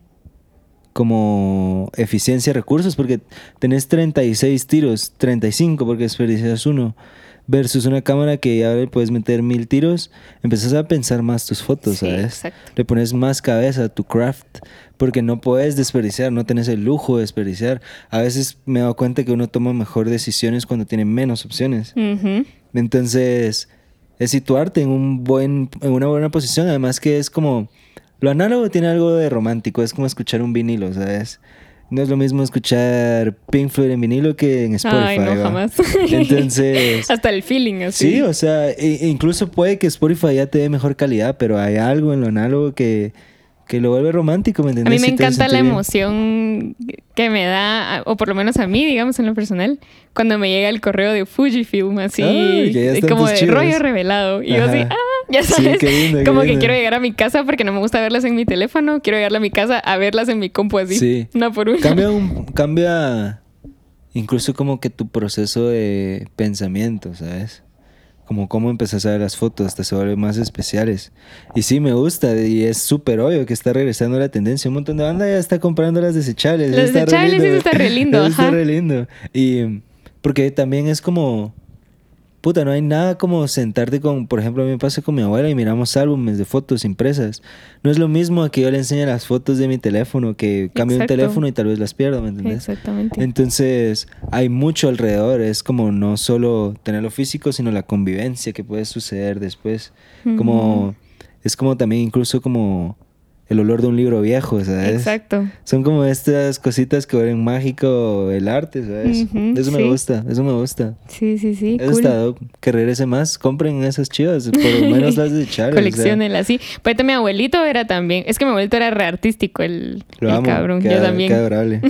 como eficiencia de recursos, porque tenés 36 tiros, 35 porque desperdicias uno versus una cámara que ya le puedes meter mil tiros, empezás a pensar más tus fotos, ¿sabes? Le pones más cabeza a tu craft, porque no puedes desperdiciar, no tenés el lujo de desperdiciar. A veces me he dado cuenta que uno toma mejor decisiones cuando tiene menos opciones. Entonces, es situarte en, un buen, en una buena posición, además que es como... Lo análogo tiene algo de romántico, es como escuchar un vinilo, ¿sabes? No es lo mismo escuchar Pink Floyd en vinilo que en Spotify. Ay, no, jamás. <laughs> Entonces. <laughs> Hasta el feeling, así. Sí, o sea, e, incluso puede que Spotify ya te dé mejor calidad, pero hay algo en lo análogo que, que lo vuelve romántico, ¿me entiendes? A mí me encanta la emoción que me da, o por lo menos a mí, digamos, en lo personal, cuando me llega el correo de Fujifilm, así, como de rollo revelado. Y yo así, ah, <laughs> ya sabes, como que quiero llegar a mi casa porque no me gusta verlas en mi teléfono, quiero llegar a mi casa a verlas en mi compu así, sí. una por una. Cambia, un, <laughs> cambia incluso como que tu proceso de pensamiento, ¿sabes? Como cómo empezás a ver las fotos, hasta se vuelven más especiales. Y sí, me gusta, y es súper obvio que está regresando la tendencia. Un montón de banda ya está comprando las desechables. Las desechables sí está re <laughs> lindo. Está re lindo. Y porque también es como puta, no hay nada como sentarte con, por ejemplo, a mí me pasa con mi abuela y miramos álbumes de fotos impresas. No es lo mismo que yo le enseñe las fotos de mi teléfono, que cambio un teléfono y tal vez las pierdo, ¿me entiendes? Exactamente. Entonces, hay mucho alrededor, es como no solo tenerlo físico, sino la convivencia que puede suceder después. Como, es como también incluso como el olor de un libro viejo, ¿sabes? Exacto. Son como estas cositas que huelen mágico el arte, ¿sabes? eso me gusta, eso me gusta. Sí, sí, sí. Eso está Que regrese más, compren esas chivas, por lo menos <laughs> las de Charles. Coleccionenlas, así. Pues mi abuelito era también, es que mi abuelito era re artístico, el, el cabrón. Yo también. Qué adorable.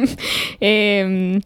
<laughs> eh,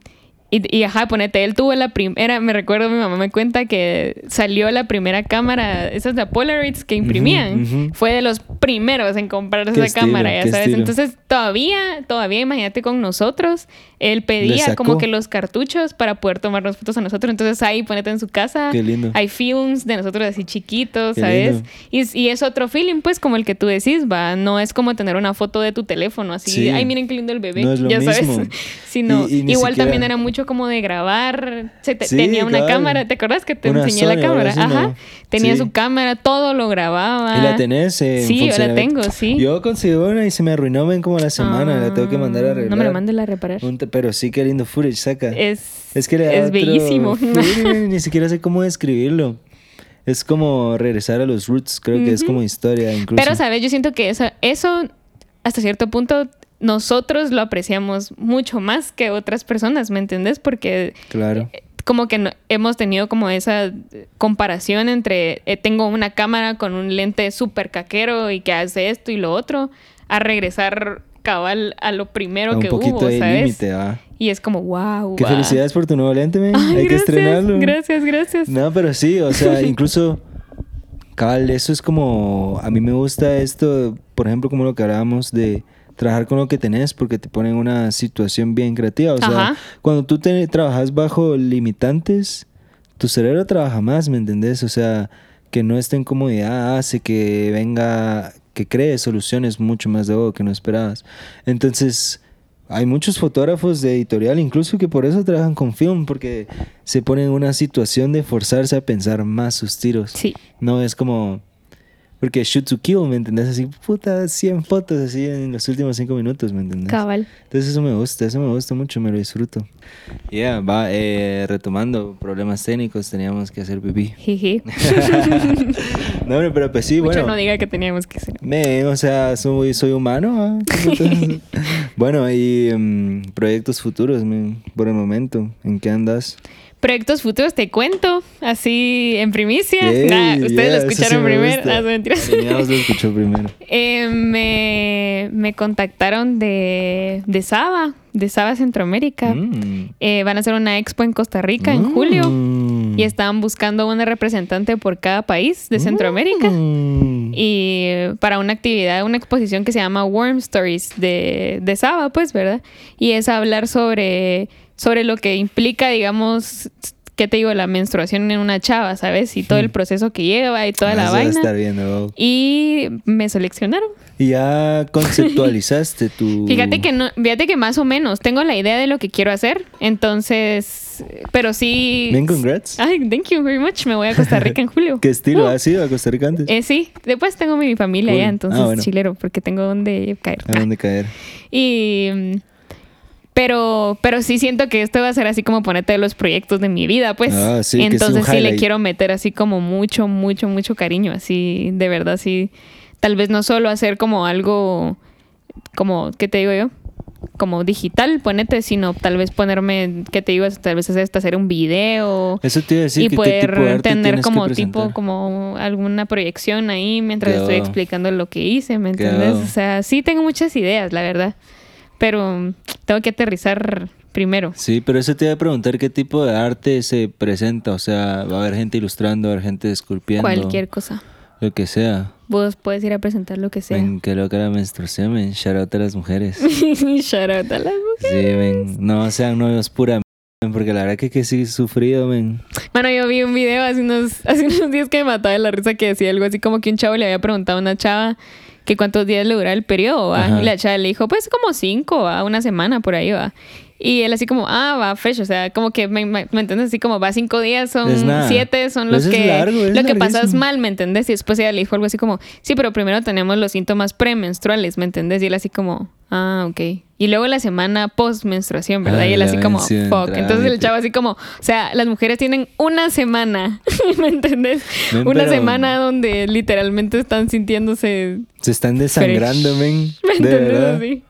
y, y, ajá, ponete, él tuvo la primera, me recuerdo, mi mamá me cuenta que salió la primera cámara, esas de Polaroids que imprimían. Fue de los primeros en comprar esa cámara, ya sabes. Entonces, todavía, todavía, imagínate con nosotros, él pedía como que los cartuchos para poder tomar las fotos a nosotros. Entonces, ahí, ponete en su casa. Qué lindo. Hay films de nosotros así chiquitos, ¿sabes? Y, y, es otro feeling, pues, como el que tú decís, va. No es como tener una foto de tu teléfono, así, ay, miren qué lindo el bebé, ya sabes. Sino, <laughs> igual también era mucho como de grabar. Se tenía una cámara, ¿te acuerdas que te enseñé la cámara? Ajá. Tenía su cámara, todo lo grababa. ¿Y la tenés? sí, yo la tengo, sí. Yo conseguí una y se me arruinó ven como la semana. la tengo que mandar a arreglar. No me la mandes a reparar. Pero sí, qué lindo footage saca. Es, es, que es bellísimo. <laughs> ni siquiera sé cómo describirlo. Es como regresar a los roots, creo que es como historia incluso. Pero, ¿sabes? Yo siento que eso, eso hasta cierto punto nosotros lo apreciamos mucho más que otras personas, ¿me entendés? Porque claro. Eh, como que hemos tenido como esa comparación entre eh, tengo una cámara con un lente súper caquero y que hace esto y lo otro, a regresar cabal a lo primero que hubo, ¿sabes? Y es como, wow. Qué felicidades por tu nuevo lente, man. Hay que estrenarlo. Gracias, gracias. No, pero sí, o sea, <laughs> incluso cabal, eso es como, a mí me gusta esto, por ejemplo, como lo que hablábamos de trabajar con lo que tenés porque te ponen en una situación bien creativa. O sea, cuando tú te, trabajas bajo limitantes, tu cerebro trabaja más, ¿me entendés? O sea, que no esté en comodidad hace que venga, que cree soluciones mucho más de algo que no esperabas. Entonces, hay muchos fotógrafos de editorial incluso que por eso trabajan con film, porque se ponen en una situación de forzarse a pensar más sus tiros. Sí. No es como porque shoot to kill, ¿me entendés? Así, puta, 100 fotos así en los últimos 5 minutos, ¿me entendés? Cabal. Entonces eso me gusta, eso me gusta mucho, me lo disfruto. Ya, yeah, va, eh, retomando problemas técnicos, teníamos que hacer pipí. Jiji. <laughs> no, pero pues sí, Mucho bueno. no diga que teníamos que hacer. Me, o sea, soy, soy humano. ¿ah? <laughs> bueno, y um, proyectos futuros, por el momento, ¿en qué andas? Proyectos futuros te cuento, así en primicia. ustedes lo escucharon primero. Ah, mentiras. lo escuchó primero. <laughs> Eh, me, me, contactaron de, de Saba, de Saba Centroamérica. Mm. Eh, van a hacer una expo en Costa Rica en julio mm. y estaban buscando una representante por cada país de Centroamérica. Mm. Y para una actividad, una exposición que se llama Worm Stories de, de Saba, pues, ¿verdad? Y es hablar sobre sobre lo que implica, digamos, ¿qué te digo? La menstruación en una chava, ¿sabes? Y todo el hmm. proceso que lleva y toda la vaina. Estar viendo. Y me seleccionaron. ¿Y ya conceptualizaste tu...? <laughs> Fíjate que no, fíjate que más o menos tengo la idea de lo que quiero hacer, entonces, pero sí... Bien, congrats. Ay, thank you very much. Me voy a Costa Rica en <laughs> julio. ¿Qué estilo? ¿Has ido a Costa Rica antes? Eh, sí, después tengo mi familia allá, entonces ah, chilero, porque tengo donde caer. A dónde caer. <laughs> Y pero, pero sí siento que esto va a ser así como ponerte de los proyectos de mi vida, pues. Ah, sí, Entonces sí le quiero meter así como mucho, mucho, mucho cariño, así, de verdad, sí. Tal vez no solo hacer como algo, como, ¿qué te digo yo? Como digital, ponete, sino tal vez ponerme, ¿qué te digo? Tal vez hacer, hacer un video. Eso te iba a decir. Y poder tener como tipo, como alguna proyección ahí mientras estoy explicando lo que hice, ¿me entiendes? O sea, sí tengo muchas ideas, la verdad pero tengo que aterrizar primero. Sí, pero eso te iba a preguntar qué tipo de arte se presenta. O sea, va a haber gente ilustrando, va a haber gente esculpiendo. Cualquier cosa. Lo que sea. Vos puedes ir a presentar lo que sea. Ven, qué loca la menstruación, men. Shout out a las mujeres. <laughs> Shout out a las mujeres. Sí, ven. No sean novios pura porque la verdad que, que sí sufrido, men. Bueno, yo vi un video hace unos, <laughs> hace unos días que me mataba de la risa que decía algo así como que un chavo le había preguntado a una chava que cuántos días le dura el periodo, ¿va? Y la chava le dijo, pues como cinco, ¿va? Una semana por ahí, ¿va? Y él así como, ah, va fresh, o sea, como que, ¿me, me, entiendes? Así como, va cinco días, son siete, son los que... lo que pasas mal, ¿me entiendes? Y después ella le dijo algo así como, sí, pero primero tenemos los síntomas premenstruales, ¿me entiendes? Y él así como, ah, ok. Y luego la semana post-menstruación, ¿verdad? y él así como, fuck. Entonces el chavo así como, o sea, las mujeres tienen una semana, <laughs> ¿me entiendes? una semana donde literalmente están sintiéndose... Se están desangrando, men. <laughs> ¿Me entiendes? Sí.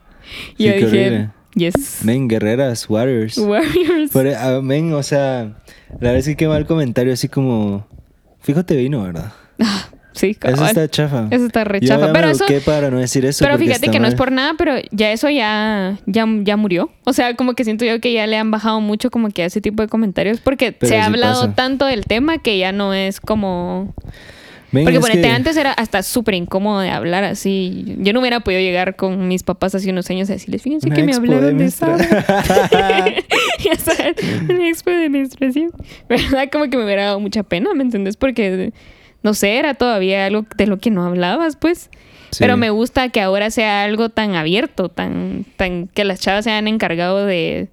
Y yo dije... Yes. Men, guerreras, warriors. Warriors. Pero, ah, men, o sea, la verdad es que qué mal comentario, así como, fíjate vino, ¿verdad? sí, Eso está chafa. Eso está re chafa. pero eso. ¿Qué para no decir eso? Pero fíjate que no es por nada, pero ya eso ya, ya, ya murió. O sea, como que siento yo que ya le han bajado mucho como que a ese tipo de comentarios porque se ha hablado tanto del tema que ya no es como. Porque ponete, antes era hasta súper incómodo de hablar así. Yo no hubiera podido llegar con mis papás hace unos años a decirles, fíjense que me hablaron de, eso. <laughs> <laughs> ya sabes, una expo de menstruación. ¿Verdad? <laughs> Como que me hubiera dado mucha pena, ¿me entendés? Porque, no sé, era todavía algo de lo que no hablabas, pues. Pero me gusta que ahora sea algo tan abierto, tan, tan que las chavas se han encargado de...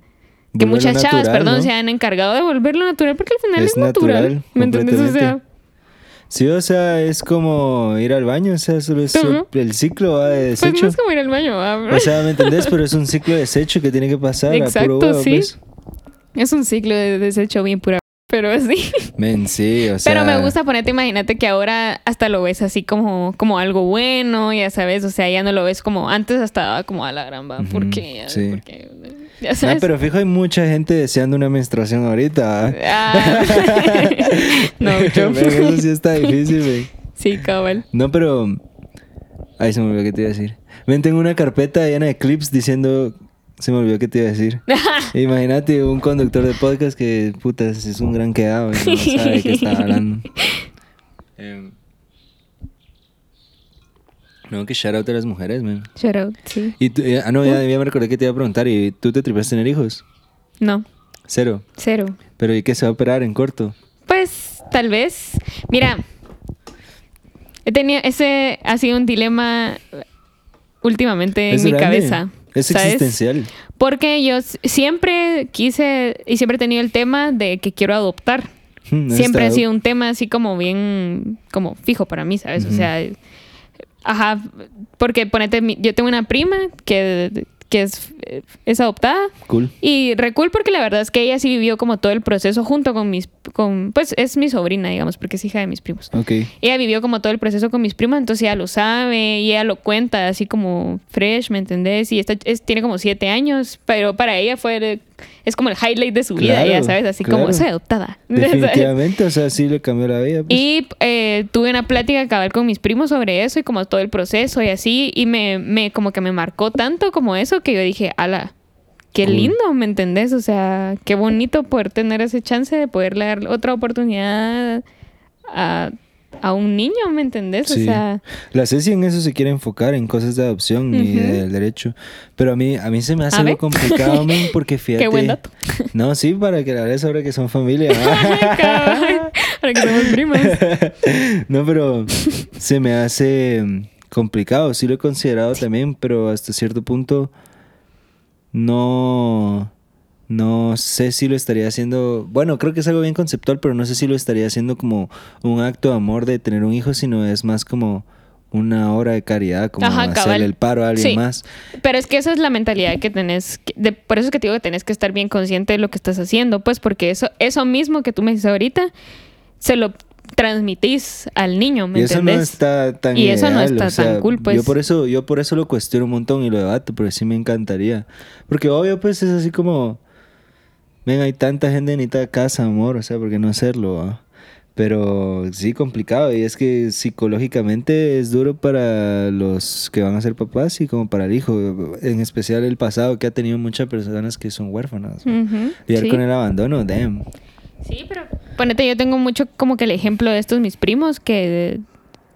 Que muchas chavas, perdón, se han encargado de volverlo natural porque al final es, natural. ¿Me entiendes? O sea... Sí, o sea, es como ir al baño, o sea, solo es el ciclo va de desecho. Pues no es como ir al baño, ¿va? O sea, <laughs> ¿me entendés? Pero es un ciclo de desecho que tiene que pasar Exacto, a puro sí. Pues. Es un ciclo de desecho bien pura pero sí. Men, sí, o sea. Pero me gusta ponerte, imagínate que ahora hasta lo ves así como, como algo bueno, ya sabes, o sea, ya no lo ves como antes hasta como a la gran va, ¿por qué? Sí. Porque, ya sabes. No, pero fijo, hay mucha gente deseando una menstruación ahorita. Ah. <laughs> no, yo. <laughs> Eso sí está difícil, güey. Sí, cabal. No, pero. Ay, se me olvidó qué te iba a decir. Ven, tengo una carpeta llena de clips diciendo se me olvidó qué te iba a decir. <laughs> Imagínate un conductor de podcast que, putas, es un gran quedado y no sabe qué está hablando. Em, No, que shout out a las mujeres, man. Shout out, sí. Y tú, eh, ah, no, ya, ya, me recordé que te iba a preguntar. ¿Y tú te tripas tener hijos? No. Cero. Cero. ¿Pero y qué se va a operar en corto? Pues, tal vez. Mira, he tenido, ese ha sido un dilema últimamente en mi cabeza. Es existencial. Porque yo siempre quise y siempre he tenido el tema de que quiero adoptar. Hmm, siempre ha sido un tema así como bien, como fijo para mí, ¿sabes? O sea, ajá, porque ponete, yo tengo una prima que que es, es adoptada. Cool. Y re cool porque la verdad es que ella sí vivió como todo el proceso junto con mis, con, pues es mi sobrina, digamos, porque es hija de mis primos. Ok. Ella vivió como todo el proceso con mis primos, entonces ella lo sabe y ella lo cuenta así como fresh, ¿me entendés? Y esta, es, tiene como siete años, pero para ella fue es como el highlight de su vida, ya sabes, así como soy adoptada. <laughs> Definitivamente, o sea, sí le cambió la vida. Pues. Y eh, tuve una plática cabal con mis primos sobre eso y como todo el proceso y así, y me, me como que me marcó tanto como eso que yo dije, ala, qué lindo, ¿me entendés? O sea, qué bonito poder tener ese chance de poderle dar otra oportunidad a a un niño, ¿me entendés? O sea... La Ceci en eso se quiere enfocar, en cosas de adopción y del derecho. Pero a mí, a mí se me hace algo complicado, <laughs> porque fíjate... Qué buen dato. <laughs> No, sí, para que la vez ahora que son familia. para <laughs> que somos primas. no, pero se me hace complicado. Sí lo he considerado también, pero hasta cierto punto no no sé si lo estaría haciendo, bueno, creo que es algo bien conceptual, pero no sé si lo estaría haciendo como un acto de amor de tener un hijo, sino es más como una obra de caridad, como hacerle el paro a alguien más. Pero es que esa es la mentalidad que tenés, de, por eso es que te digo que tenés que estar bien consciente de lo que estás haciendo, pues porque eso, eso mismo que tú me dices ahorita, se lo transmitís al niño, ¿me y eso no está tan Y eso no está tan cool, pues. Yo por eso, yo por eso lo cuestiono un montón y lo debato, porque sí me encantaría. Porque obvio, pues es así como Ven, hay tanta gente en esta casa, amor, o sea, ¿por qué no hacerlo? Pero sí, complicado. Y es que psicológicamente es duro para los que van a ser papás y como para el hijo. En especial el pasado que ha tenido muchas personas que son huérfanas. Y con el abandono, damn. Sí, pero ponete, yo tengo mucho como que el ejemplo de estos mis primos que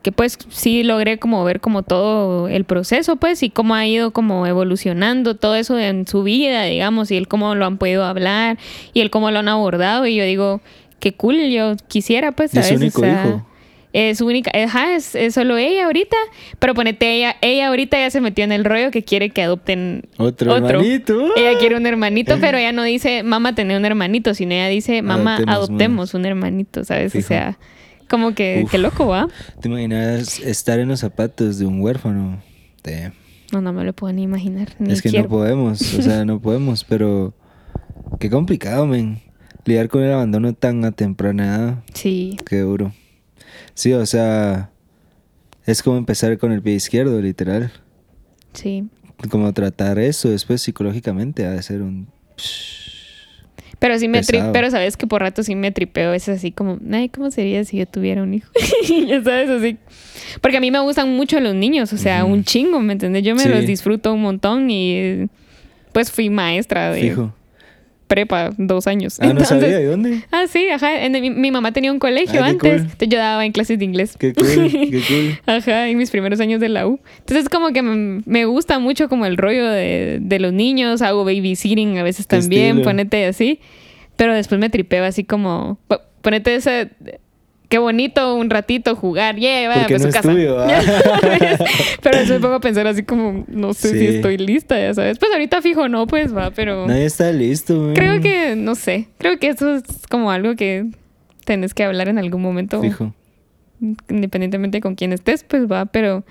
que pues sí logré como ver como todo el proceso pues y cómo ha ido como evolucionando todo eso en su vida digamos y el cómo lo han podido hablar y el cómo lo han abordado y yo digo qué cool yo quisiera pues ¿sabes? es su único hijo es única, ajá, es, solo ella ahorita, pero ponete ella, ella ahorita ya se metió en el rollo que quiere que adopten otro, hermanito. Ella quiere un hermanito, pero ella no dice mamá tener un hermanito, sino ella dice mamá adoptemos, un hermanito, ¿sabes? O sea, como que, qué loco, ¿va? ¿Te imaginas estar en los zapatos de un huérfano? No, no me lo puedo ni imaginar. es que no podemos, o sea, no <laughs> podemos, pero qué complicado, men. Lidiar con el abandono tan a temprana edad. Sí. Qué duro. Sí, o sea, es como empezar con el pie izquierdo, literal. Sí. Como tratar eso después psicológicamente ha de ser un... Pero sí me pero sabes que por rato sí me tripeo, es así como, ay, ¿cómo sería si yo tuviera un hijo? <laughs> ya sabes, así. Porque a mí me gustan mucho los niños, o sea, un chingo, ¿me entiendes? Yo me los disfruto un montón y pues fui maestra de... Fijo prepa dos años. Ah, no sabía, ¿de dónde? Ah, sí, ajá. mi, mamá tenía un colegio ah, antes. yo daba en clases de inglés. Qué cool, qué <laughs> cool. ajá, en mis primeros años de la U. Entonces, como que me, gusta mucho como el rollo de, de, los niños. Hago babysitting a veces también, ponete así. Pero después me tripeo así como... Ponete ese qué bonito un ratito jugar, yeah, vaya a su casa. <laughs> pero después me pongo a pensar así como, no sé si estoy lista, ya sabes. Pues ahorita fijo no, pues va, pero. Nadie está listo, Creo que, no sé, creo que eso es como algo que tenés que hablar en algún momento. Fijo. Independientemente con quién estés, pues va, pero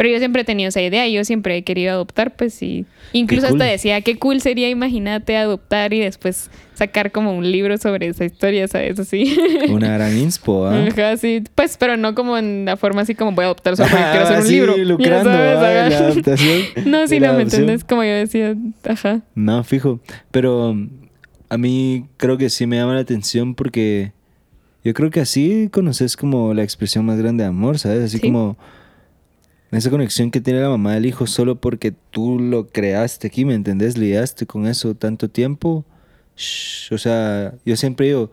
pero yo siempre he tenido esa idea, yo siempre he querido adoptar, pues y incluso hasta decía, qué cool sería, imagínate, adoptar y después sacar como un libro sobre esa historia, ¿sabes? Así. Una gran inspo, ¿ah? Ajá, sí. Pues, pero no como en la forma así como voy a adoptar solo porque <laughs> quiero hacer un libro. lucrando, ¿sabes? la adaptación. <laughs> no, sí, no, ¿me entiendes? Como yo decía, ajá. No, fijo. Pero a mí creo que sí me llama la atención porque yo creo que así conoces como la expresión más grande de amor, ¿sabes? Así como esa conexión que tiene la mamá del hijo solo porque tú lo creaste aquí, ¿me entendés? Lidiaste con eso tanto tiempo. o sea, yo siempre digo,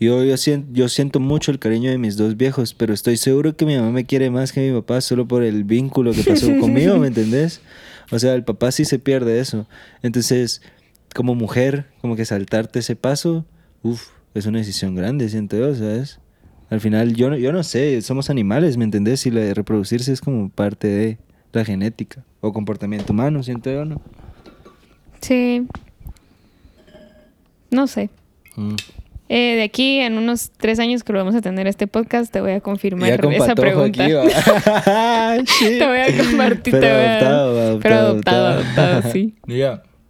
Yo, yo, siento, yo siento mucho el cariño de mis dos viejos, pero estoy seguro que mi mamá me quiere más que mi papá solo por el vínculo que pasó <laughs> conmigo, ¿me entendés? O sea, el papá sí se pierde eso. Entonces, como mujer, como que saltarte ese paso, uff, es una decisión grande, siento yo, ¿sabes? Al final, yo, yo no sé, somos animales, ¿me entendés? Y la de reproducirse es como parte de la genética o comportamiento humano, siento yo, ¿no? Sí. No sé. Mm. Eh, de aquí en unos tres años que lo vamos a tener este podcast, te voy a confirmar esa pregunta. <laughs> <laughs> te voy a compartir. Pero adoptado, Pero adoptado, adoptado, sí.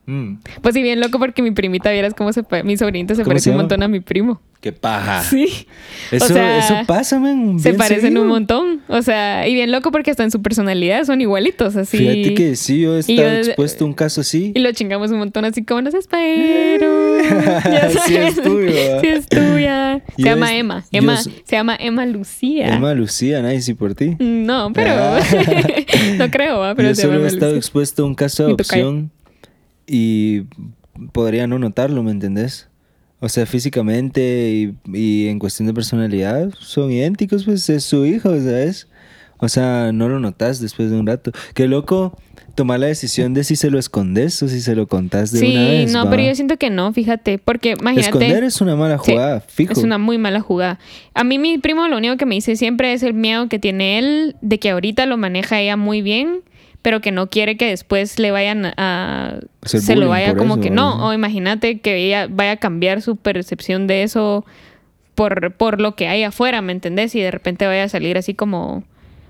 Mm. Pues sí, bien loco porque mi primita vieras cómo se mi sobrinito se parece un montón a mi primo. ¡Qué paja! Sí. Eso, eso pasa, man. Se parecen un montón. O sea, y bien loco porque hasta en su personalidad son igualitos, así. Fíjate que sí, yo he estado expuesto a un caso así. Y lo chingamos un montón, así como, no se espero. <laughs> sí es tuyo. sí es tuya. <clears throat> Se llama Emma. Emma se llama Emma Lucía. Emma Lucía, nice. ¿Y por ti? No, pero... Ah. <laughs> no creo, pero yo solo he estado expuesto a un caso de adopción y podría no notarlo, ¿me entendés? O sea, físicamente y, en cuestión de personalidad son idénticos, pues es su hijo, ¿sabes? O sea, no lo notas después de un rato. Qué loco tomar la decisión de si se lo escondes o si se lo contás de una vez. Sí, no, pero yo siento que no, fíjate, porque imagínate. Esconder es una mala jugada, fijo. Es una muy mala jugada. A mí mi primo lo único que me dice siempre es el miedo que tiene él de que ahorita lo maneja ella muy bien pero que no quiere que después le vayan a... se lo vaya como que no. O imagínate que ella vaya a cambiar su percepción de eso por, por lo que hay afuera, ¿me entendés? Y de repente vaya a salir así como...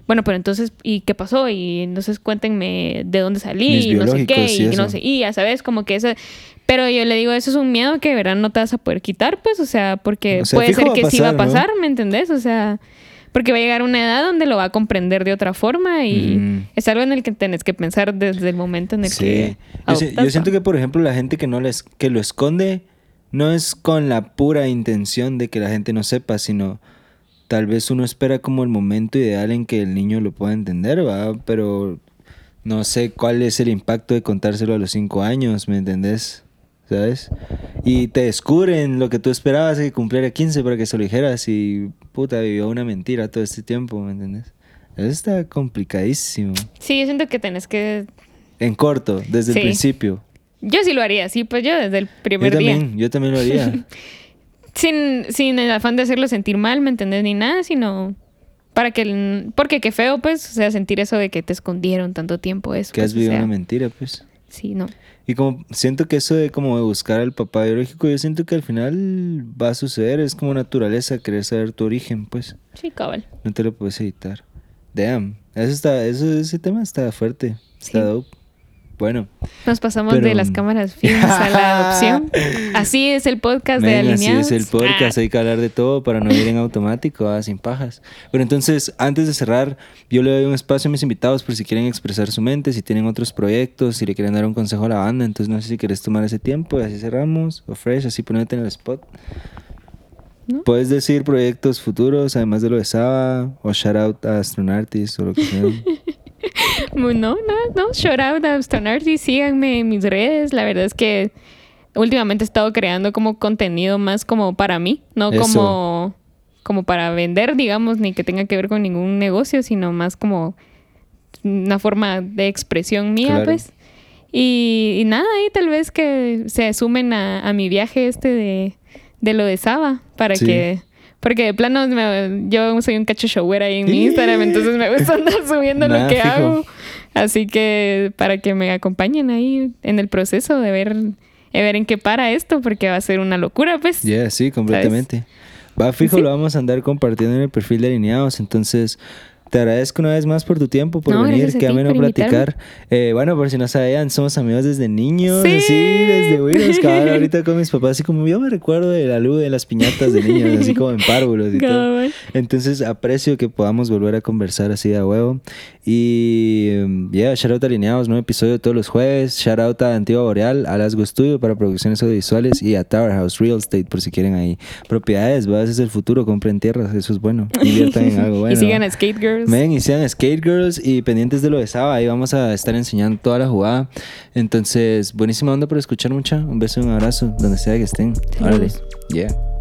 Bueno, pero entonces, ¿y qué pasó? Y entonces cuéntenme de dónde salí, y no sé qué, y, no sé, y ya sabes, como que eso... Pero yo le digo, eso es un miedo que verán no te vas a poder quitar, pues, o sea, porque puede ser que sí va a pasar, ¿me entendés? O sea, porque va a llegar una edad donde lo va a comprender de otra forma y mm. es algo en el que tenés que pensar desde el momento en el que... yo, siento que, por ejemplo, la gente que, no les, que lo esconde no es con la pura intención de que la gente no sepa, sino tal vez uno espera como el momento ideal en que el niño lo pueda entender, ¿va? Pero no sé cuál es el impacto de contárselo a los cinco años, ¿me entendés? ¿Sabes? Y te descubren lo que tú esperabas que cumpliera 15 para que se lo dijeras y puta, vivió una mentira todo este tiempo, ¿me entiendes? Eso está complicadísimo. Sí, yo siento que tenés que... En corto, desde el principio. Yo sí lo haría, sí, pues yo desde el primer yo día. También, yo también lo haría. <laughs> sin, sin el afán de hacerlo sentir mal, ¿me entendés? Ni nada, sino para que... Porque qué feo, pues, o sea, sentir eso de que te escondieron tanto tiempo. Eso, que has pues, vivido una mentira, pues. Sí, no. Y como siento que eso de como de buscar al papá biológico, yo siento que al final va a suceder, es como naturaleza querer saber tu origen, pues. Sí, cabal. No te lo puedes evitar. Damn, eso está, eso, ese tema está fuerte, está dope. Bueno. Nos pasamos de las cámaras fijas a la <laughs> adopción. Así es el podcast de Alineados. Así es el podcast, ah. hay que hablar de todo para no ir en automático, ah, sin pajas. Pero entonces, antes de cerrar, yo le doy un espacio a mis invitados por si quieren expresar su mente, si tienen otros proyectos, si le quieren dar un consejo a la banda. Entonces, no sé si quieres tomar ese tiempo y así cerramos. O fresh, así ponerte en el spot. Puedes decir proyectos futuros, además de lo de Saba, o shout out a Astronartis o lo que sea. <laughs> <laughs> no, no, no. Shout out a Stone Síganme en mis redes. La verdad es que últimamente he estado creando como contenido más como para mí, no como, como para vender, digamos, ni que tenga que ver con ningún negocio, sino más como una forma de expresión mía, pues. Y, nada, ahí tal vez que se sumen a, mi viaje este de, de lo de Saba, para que porque de plano yo soy un cacho shower ahí en mi Instagram, entonces me gusta andar <laughs> subiendo lo que hago. Así que para que me acompañen ahí en el proceso de ver, de ver en qué para esto, porque va a ser una locura, pues. Ya, sí, completamente. Va fijo, lo vamos a andar compartiendo en el perfil de alineados. Entonces, te agradezco una vez más por tu tiempo, por venir, que ameno platicar. Eh, bueno, por si no sabían, somos amigos desde niños, sí, así, desde <laughs> buenos, cabal, ahorita con mis papás, así como yo me recuerdo de la luz de las piñatas de niños, así como en párvulos y <laughs> todo. Entonces aprecio que podamos volver a conversar así de huevo. Y ya, yeah, shout out Alineados, nuevo episodio todos los jueves. Shout out a Antigua Boreal, a Lasgo Studio para producciones audiovisuales y a Tower House Real Estate por si quieren ahí propiedades. ¿va? Ese es el futuro, compren tierras, eso es bueno. Inviertan en <laughs> algo bueno. y sigan a Skate Girls. Ven y sigan Skate Girls y pendientes de lo de Saba. Ahí vamos a estar enseñando toda la jugada. Entonces, buenísima onda por escuchar mucha. Un beso y un abrazo, donde sea que estén. Órale. Yeah.